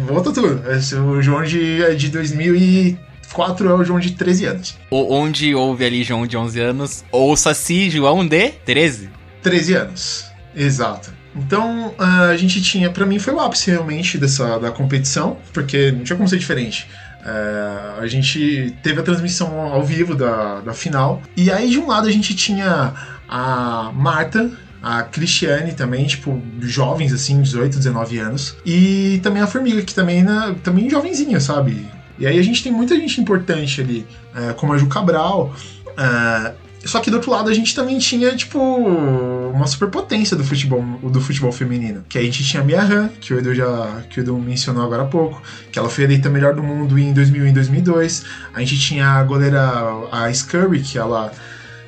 volta tudo. O João de, é de 2004 é o João de 13 anos. Onde houve ali João de 11 anos, ouça-se João de 13. 13 anos, exato. Então, a gente tinha, para mim foi o ápice realmente dessa da competição, porque não tinha como ser diferente. É, a gente teve a transmissão ao vivo da, da final, e aí de um lado a gente tinha a Marta, a Cristiane também, tipo, jovens assim, 18, 19 anos. E também a Formiga, que também, né, também jovenzinha, sabe? E aí a gente tem muita gente importante ali, é, como a Ju Cabral. É, só que do outro lado a gente também tinha, tipo, uma superpotência do futebol, do futebol feminino. Que a gente tinha a Mia Han, que o Edu já que o Edu mencionou agora há pouco, que ela foi eleita melhor do mundo em 2001 e 2002. A gente tinha a goleira, a Scurry, que ela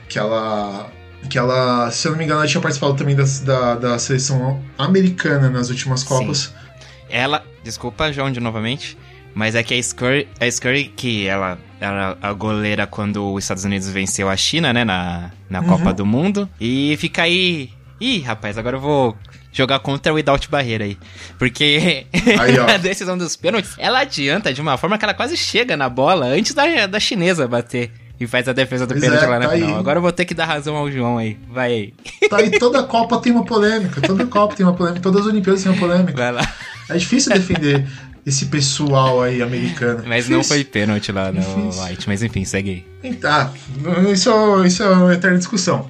que ela que ela, se eu não me engano, ela tinha participado também da, da, da seleção americana nas últimas Copas. Sim. Ela, desculpa, João, de novamente, mas é que a Scurry, a Scurry que ela era a goleira quando os Estados Unidos venceu a China, né, na, na uhum. Copa do Mundo, e fica aí... Ih, rapaz, agora eu vou jogar contra o Without Barreira aí. Porque aí, a decisão dos pênaltis, ela adianta de uma forma que ela quase chega na bola antes da, da chinesa bater e faz a defesa do pois pênalti é, lá na tá final. Aí. Agora eu vou ter que dar razão ao João aí. Vai aí. Tá aí, toda Copa tem uma polêmica. Toda Copa tem uma polêmica. Todas as Olimpíadas tem uma polêmica. Vai lá. É difícil defender esse pessoal aí americano. Mas difícil. não foi pênalti lá no White. Mas enfim, segue aí. Tá. Isso, isso é uma eterna discussão.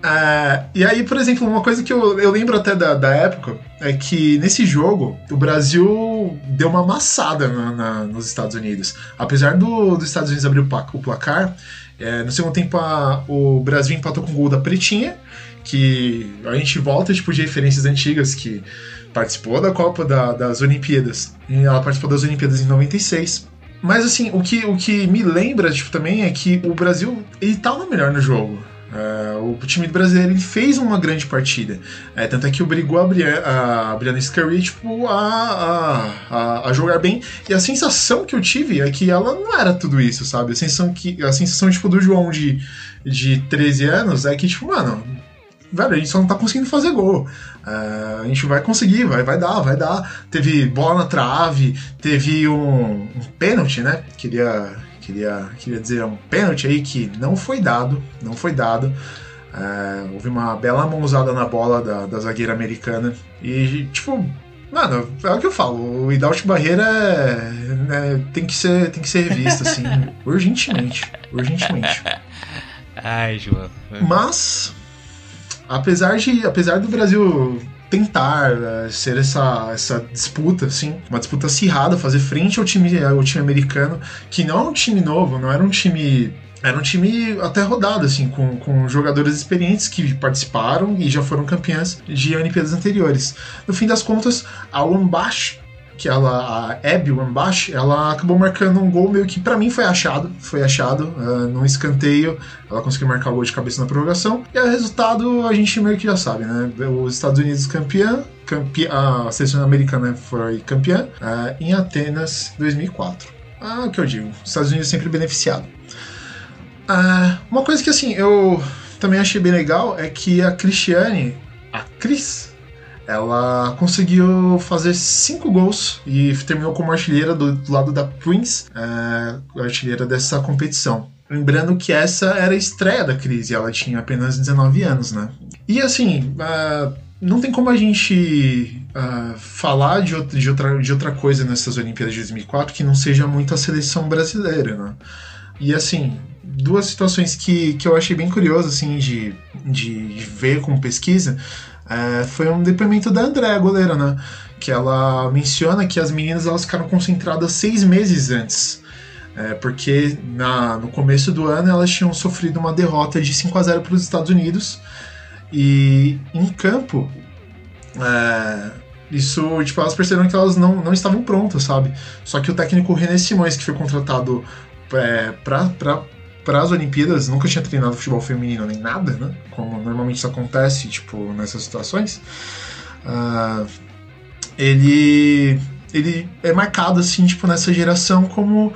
Uh, e aí, por exemplo, uma coisa que eu, eu lembro até da, da época é que nesse jogo o Brasil deu uma amassada na, na, nos Estados Unidos. Apesar do, dos Estados Unidos abrir o, placar, é, no segundo tempo a, o Brasil empatou com o gol da Pretinha, que a gente volta tipo, de referências antigas que participou da Copa da, das Olimpíadas. Ela participou das Olimpíadas em 96. Mas assim, o que, o que me lembra tipo, também é que o Brasil ele tava melhor no jogo. Uh, o time brasileiro ele fez uma grande partida. É, tanto é que obrigou a, Brian, a Brianna Scurry tipo, a, a, a, jogar bem. E a sensação que eu tive é que ela não era tudo isso, sabe? A sensação, que, a sensação tipo, do João de, de 13 anos é que, tipo, mano, velho, a gente só não tá conseguindo fazer gol. Uh, a gente vai conseguir, vai, vai dar, vai dar. Teve bola na trave, teve um, um pênalti, né? Queria Queria, queria dizer, é um pênalti aí que não foi dado, não foi dado. É, houve uma bela mãozada na bola da, da zagueira americana. E, tipo, Mano, é o que eu falo, o Idaut Barreira é, né, tem, que ser, tem que ser revisto, assim, urgentemente. Urgentemente. Ai, João. Mas, apesar, de, apesar do Brasil tentar uh, ser essa, essa disputa, assim, uma disputa acirrada, fazer frente ao time, ao time americano, que não é um time novo, não era um time era um time até rodado, assim, com, com jogadores experientes que participaram e já foram campeãs de Olimpíadas anteriores. No fim das contas, a Wambash, que ela, a Abby Wambash, ela acabou marcando um gol meio que para mim foi achado, foi achado, uh, num escanteio, ela conseguiu marcar o gol de cabeça na prorrogação, e o resultado a gente meio que já sabe, né? Os Estados Unidos campeã, campeã a seleção americana foi campeã uh, em Atenas 2004. Ah, o que eu digo, os Estados Unidos sempre beneficiado. Ah, uma coisa que assim, eu também achei bem legal é que a Cristiane, a Cris, ela conseguiu fazer cinco gols e terminou como artilheira do, do lado da Prince, é, artilheira dessa competição. Lembrando que essa era a estreia da Cris e ela tinha apenas 19 anos, né? E assim, uh, não tem como a gente uh, falar de, outra, de, outra, de outra coisa nessas Olimpíadas de 2004 que não seja muito a seleção brasileira, né? E assim, duas situações que, que eu achei bem curioso, assim, de, de, de ver como pesquisa, é, foi um depoimento da Andréa, goleira, né? Que ela menciona que as meninas elas ficaram concentradas seis meses antes. É, porque na, no começo do ano elas tinham sofrido uma derrota de 5 a 0 para os Estados Unidos. E em campo, é, isso, tipo, elas perceberam que elas não, não estavam prontas, sabe? Só que o técnico René Simões, que foi contratado é, para para as Olimpíadas, nunca tinha treinado futebol feminino nem nada, né? Como normalmente isso acontece, tipo, nessas situações. Uh, ele, ele é marcado, assim, tipo, nessa geração como uh,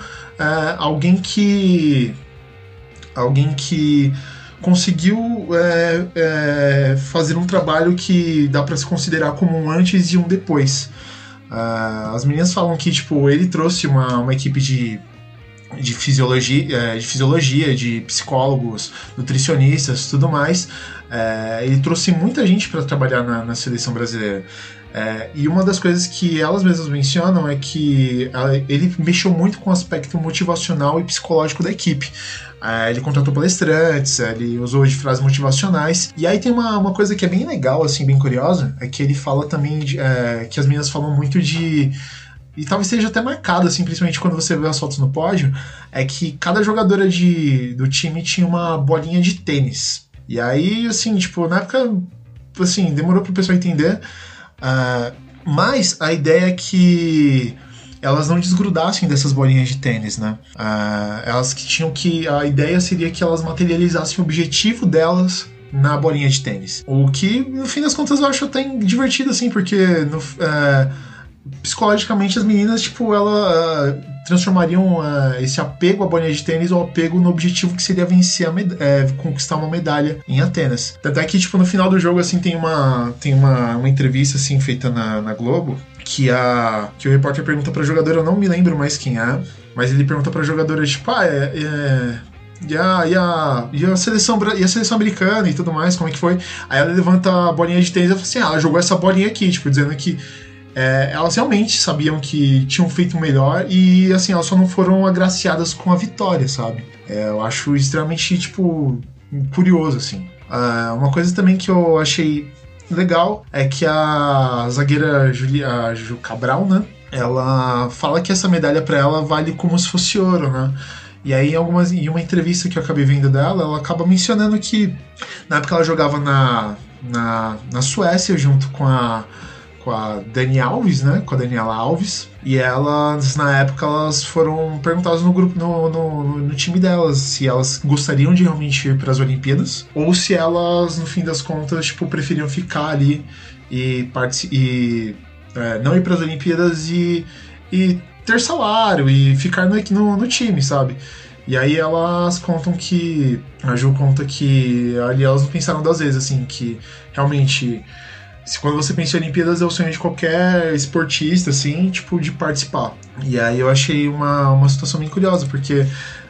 alguém que... Alguém que conseguiu é, é, fazer um trabalho que dá para se considerar como um antes e um depois. Uh, as meninas falam que, tipo, ele trouxe uma, uma equipe de de fisiologia, é, de fisiologia, de psicólogos, nutricionistas, tudo mais. É, ele trouxe muita gente para trabalhar na, na, seleção brasileira. É, e uma das coisas que elas mesmas mencionam é que ele mexeu muito com o aspecto motivacional e psicológico da equipe. Ele contratou palestrantes, ele usou de frases motivacionais. E aí tem uma, uma coisa que é bem legal, assim, bem curiosa, é que ele fala também de, é, que as meninas falam muito de e talvez seja até marcado, assim, principalmente quando você vê as fotos no pódio, é que cada jogadora de, do time tinha uma bolinha de tênis. E aí, assim, tipo, na época, assim, demorou pro pessoal entender. Uh, mas a ideia é que elas não desgrudassem dessas bolinhas de tênis, né? Uh, elas que tinham que. A ideia seria que elas materializassem o objetivo delas na bolinha de tênis. O que, no fim das contas, eu acho até divertido, assim, porque. No, uh, psicologicamente as meninas, tipo, ela uh, transformariam uh, esse apego à bolinha de tênis ou apego no objetivo que seria vencer, é, conquistar uma medalha em Atenas. Tanto é que, tipo, no final do jogo, assim, tem uma, tem uma, uma entrevista, assim, feita na, na Globo, que, a, que o repórter pergunta pra jogadora, eu não me lembro mais quem é, mas ele pergunta pra jogadora, tipo, ah, é, é e a, e, a, e, a seleção, e a seleção americana e tudo mais, como é que foi? Aí ela levanta a bolinha de tênis e fala assim: ah, ela jogou essa bolinha aqui, tipo, dizendo que é, elas realmente sabiam que tinham feito melhor e assim, elas só não foram agraciadas com a vitória, sabe? É, eu acho extremamente, tipo, curioso, assim. Uh, uma coisa também que eu achei legal é que a zagueira Julia Ju Cabral, né? Ela fala que essa medalha para ela vale como se fosse ouro, né? E aí, em, algumas, em uma entrevista que eu acabei vendo dela, ela acaba mencionando que na época ela jogava na, na, na Suécia junto com a com a Dani Alves, né? Com a Daniela Alves. E elas, na época, elas foram perguntadas no grupo, no, no, no time delas, se elas gostariam de realmente ir para as Olimpíadas ou se elas, no fim das contas, tipo, preferiam ficar ali e, e é, não ir para as Olimpíadas e, e ter salário e ficar no, no, no time, sabe? E aí elas contam que. A Ju conta que ali elas não pensaram duas vezes, assim, que realmente quando você pensa em Olimpíadas é o sonho de qualquer esportista, assim, tipo, de participar. E aí eu achei uma, uma situação bem curiosa, porque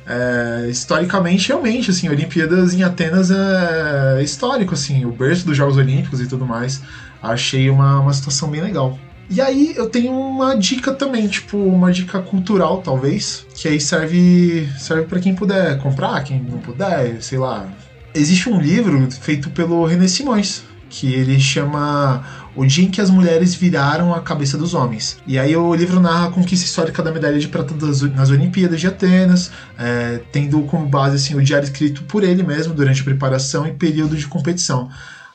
é, historicamente, realmente, assim, Olimpíadas em Atenas é histórico, assim, o berço dos Jogos Olímpicos e tudo mais. Achei uma, uma situação bem legal. E aí eu tenho uma dica também, tipo, uma dica cultural, talvez, que aí serve, serve para quem puder comprar, quem não puder, sei lá. Existe um livro feito pelo René Simões, que ele chama O Dia em que as Mulheres Viraram a Cabeça dos Homens. E aí o livro narra a conquista histórica da medalha de prata das, nas Olimpíadas de Atenas, é, tendo como base assim, o diário escrito por ele mesmo durante a preparação e período de competição.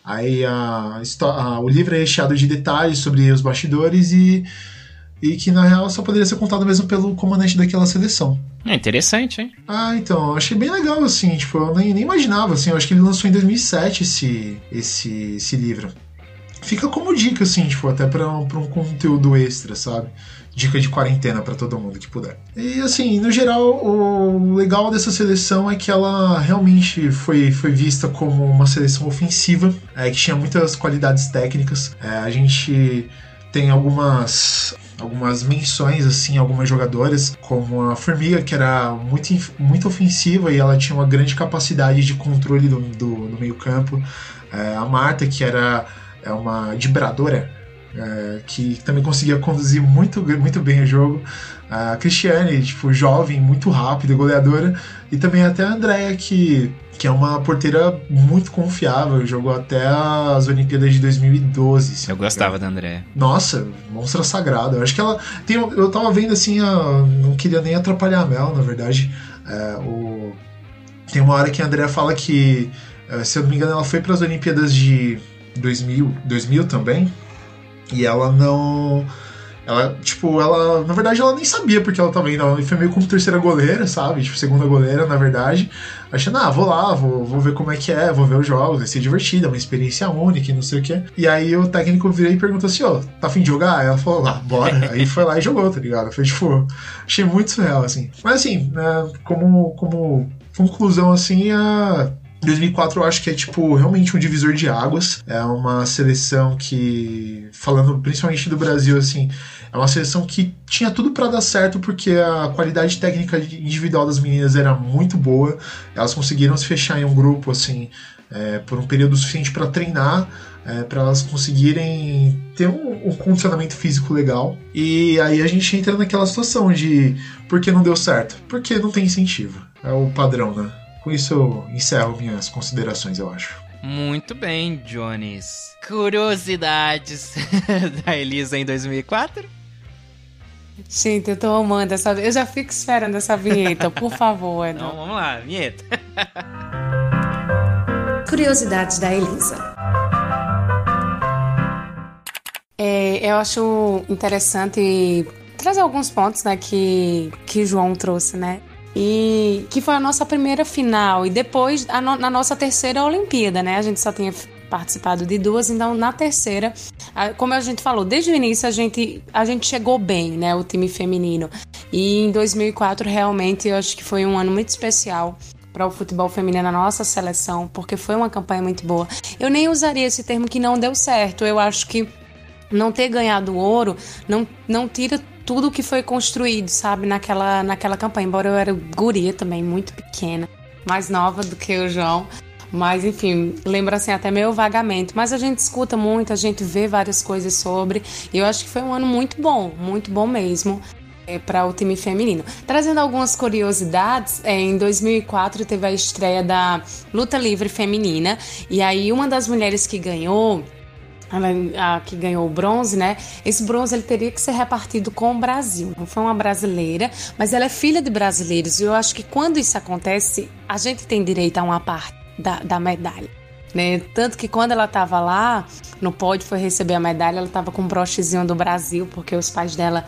Aí a, a, o livro é recheado de detalhes sobre os bastidores e, e que na real só poderia ser contado mesmo pelo comandante daquela seleção. É interessante, hein? Ah, então, eu achei bem legal, assim, tipo, eu nem, nem imaginava, assim, eu acho que ele lançou em 2007 esse, esse, esse livro. Fica como dica, assim, tipo, até pra, pra um conteúdo extra, sabe? Dica de quarentena para todo mundo que puder. E assim, no geral, o legal dessa seleção é que ela realmente foi, foi vista como uma seleção ofensiva, é, que tinha muitas qualidades técnicas. É, a gente tem algumas algumas menções assim algumas jogadoras como a Formiga que era muito, muito ofensiva e ela tinha uma grande capacidade de controle do, do, do meio campo é, a Marta que era é uma vibradora é, que também conseguia conduzir muito, muito bem o jogo. A Cristiane, tipo, jovem, muito rápida, goleadora. E também até a Andrea, que, que é uma porteira muito confiável, jogou até as Olimpíadas de 2012. Eu gostava da Andrea. Nossa, monstra sagrada. Eu acho que ela. Tem, eu tava vendo assim, a, não queria nem atrapalhar a Mel, na verdade. É, o, tem uma hora que a Andrea fala que, é, se eu não me engano, ela foi para as Olimpíadas de 2000, 2000 também e ela não. Ela, tipo, ela. Na verdade, ela nem sabia porque ela tava indo. Ela foi meio como terceira goleira, sabe? Tipo, segunda goleira, na verdade. Achando, ah, vou lá, vou, vou ver como é que é, vou ver os jogos, vai ser divertido, é uma experiência única e não sei o quê. E aí o técnico virou e perguntou assim: ó, oh, tá afim de jogar? Ela falou, ah, bora. aí foi lá e jogou, tá ligado? Foi tipo, achei muito surreal, assim. Mas assim, né, como, como conclusão, assim, a 2004 eu acho que é tipo realmente um divisor de águas. É uma seleção que, falando principalmente do Brasil, assim, é uma seleção que tinha tudo para dar certo porque a qualidade técnica individual das meninas era muito boa. Elas conseguiram se fechar em um grupo assim é, por um período suficiente para treinar. É, para elas conseguirem ter um, um, condicionamento físico legal. E aí a gente entra naquela situação de por que não deu certo? Porque não tem incentivo. É o padrão, né? Com isso eu encerro minhas considerações, eu acho. Muito bem, Jones. Curiosidades da Elisa em 2004? Gente, eu tô amando essa. Eu já fico esperando essa vinheta, por favor, Edu. Então vamos lá, vinheta. Curiosidades da Elisa. É, eu acho interessante trazer alguns pontos né, que, que o João trouxe, né? E que foi a nossa primeira final. E depois, a no, na nossa terceira Olimpíada, né? A gente só tinha participado de duas, então na terceira, como a gente falou, desde o início a gente, a gente chegou bem, né? O time feminino. E em 2004, realmente, eu acho que foi um ano muito especial para o futebol feminino na nossa seleção, porque foi uma campanha muito boa. Eu nem usaria esse termo que não deu certo. Eu acho que não ter ganhado ouro não, não tira tudo que foi construído, sabe, naquela, naquela campanha. Embora eu era guria também, muito pequena, mais nova do que o João. Mas, enfim, lembra assim até meio vagamente. Mas a gente escuta muito, a gente vê várias coisas sobre. E eu acho que foi um ano muito bom, muito bom mesmo. É, para o time feminino. Trazendo algumas curiosidades, é, em 2004 teve a estreia da luta livre feminina e aí uma das mulheres que ganhou a que ganhou o bronze, né? Esse bronze ele teria que ser repartido com o Brasil. Não foi uma brasileira, mas ela é filha de brasileiros. E eu acho que quando isso acontece, a gente tem direito a uma parte da, da medalha. Né? Tanto que quando ela estava lá no pódio, foi receber a medalha, ela estava com um brochezinho do Brasil, porque os pais dela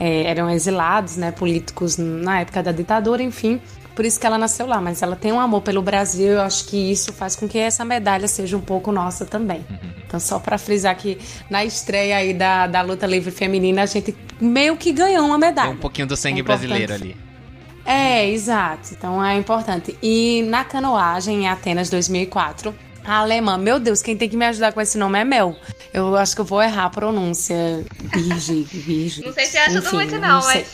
é, eram exilados, né? Políticos na época da ditadura, enfim por isso que ela nasceu lá, mas ela tem um amor pelo Brasil, eu acho que isso faz com que essa medalha seja um pouco nossa também. Uhum. Então, só para frisar que na estreia aí da, da luta livre feminina, a gente meio que ganhou uma medalha. Tem um pouquinho do sangue é brasileiro ali. É, exato. Então é importante. E na canoagem em Atenas 2004, a alemã, meu Deus, quem tem que me ajudar com esse nome é Mel. Eu acho que eu vou errar a pronúncia. Virgem, virgem. Não sei se ajuda Enfim, muito, não, não mas.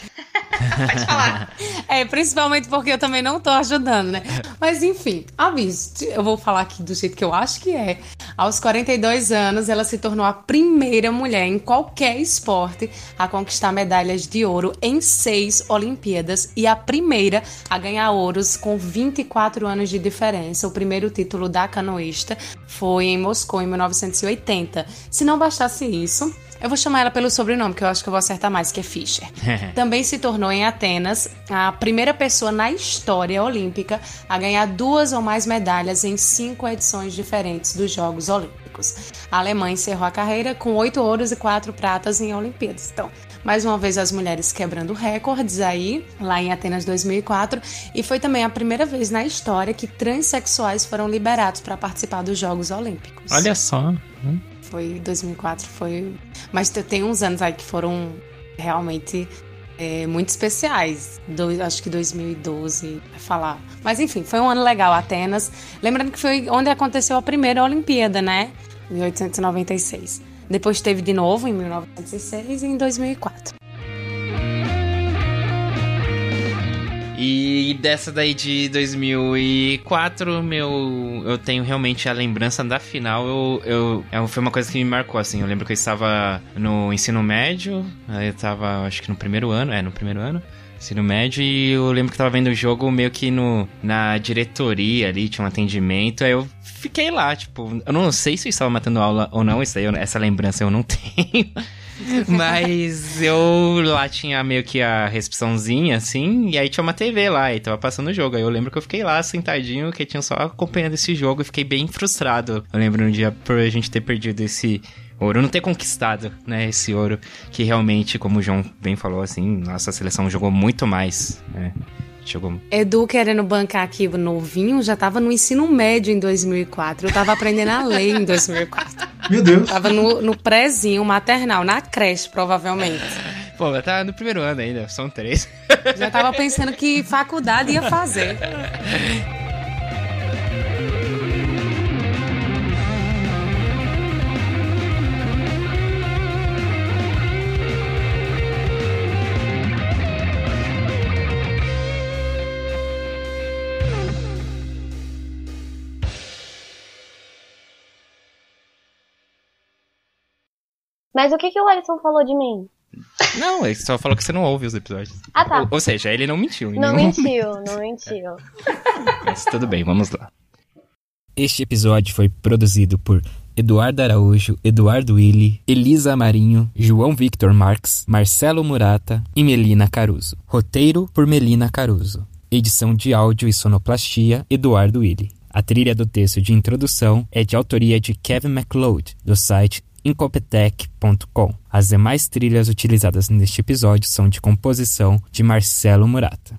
Pode falar. É, principalmente porque eu também não tô ajudando, né? Mas enfim, aviso, eu vou falar aqui do jeito que eu acho que é. Aos 42 anos, ela se tornou a primeira mulher em qualquer esporte a conquistar medalhas de ouro em seis Olimpíadas e a primeira a ganhar ouros com 24 anos de diferença. O primeiro título da canoísta foi em Moscou em 1980. Se não bastasse isso, eu vou chamar ela pelo sobrenome, que eu acho que eu vou acertar mais, que é Fischer. Também se tornou em Atenas a primeira pessoa na história olímpica a ganhar duas ou mais medalhas em cinco edições diferentes dos Jogos Olímpicos. A Alemanha encerrou a carreira com oito ouros e quatro pratas em Olimpíadas. Então, mais uma vez as mulheres quebrando recordes aí, lá em Atenas 2004, e foi também a primeira vez na história que transexuais foram liberados para participar dos Jogos Olímpicos. Olha só. Foi 2004, foi. Mas tem uns anos aí que foram realmente é, muito especiais. Do, acho que 2012, vai falar. Mas enfim, foi um ano legal, Atenas. Lembrando que foi onde aconteceu a primeira Olimpíada, né? Em 1896. Depois teve de novo em 1906 e em 2004. E dessa daí de 2004, meu, eu tenho realmente a lembrança da final. Eu, eu, é, foi uma coisa que me marcou, assim. Eu lembro que eu estava no ensino médio, eu estava, acho que no primeiro ano, é, no primeiro ano ensino médio e eu lembro que tava vendo o jogo meio que no, na diretoria ali, tinha um atendimento, aí eu fiquei lá, tipo, eu não sei se eu estava matando aula ou não, isso aí, essa lembrança eu não tenho. Mas eu lá tinha meio que a recepçãozinha, assim, e aí tinha uma TV lá, e tava passando o jogo. Aí eu lembro que eu fiquei lá sentadinho, que tinha só acompanhando esse jogo e fiquei bem frustrado. Eu lembro um dia por a gente ter perdido esse ouro, não ter conquistado, né, esse ouro, que realmente, como o João bem falou, assim, nossa seleção jogou muito mais, né. Jogou... Edu querendo bancar aqui novinho, já tava no ensino médio em 2004. Eu tava aprendendo a ler em 2004. Meu Deus. Tava no, no prézinho maternal, na creche, provavelmente. Pô, mas tá no primeiro ano ainda, são três. Já tava pensando que faculdade ia fazer. Mas o que, que o Alisson falou de mim? Não, ele só falou que você não ouve os episódios. Ah, tá. Ou, ou seja, ele não mentiu. Não mentiu, não mentiu. Mas tudo bem, vamos lá. Este episódio foi produzido por Eduardo Araújo, Eduardo Willi, Elisa Marinho, João Victor Marques, Marcelo Murata e Melina Caruso. Roteiro por Melina Caruso. Edição de áudio e sonoplastia, Eduardo Willi. A trilha do texto de introdução é de autoria de Kevin MacLeod, do site Incompetech.com. As demais trilhas utilizadas neste episódio são de composição de Marcelo Murata.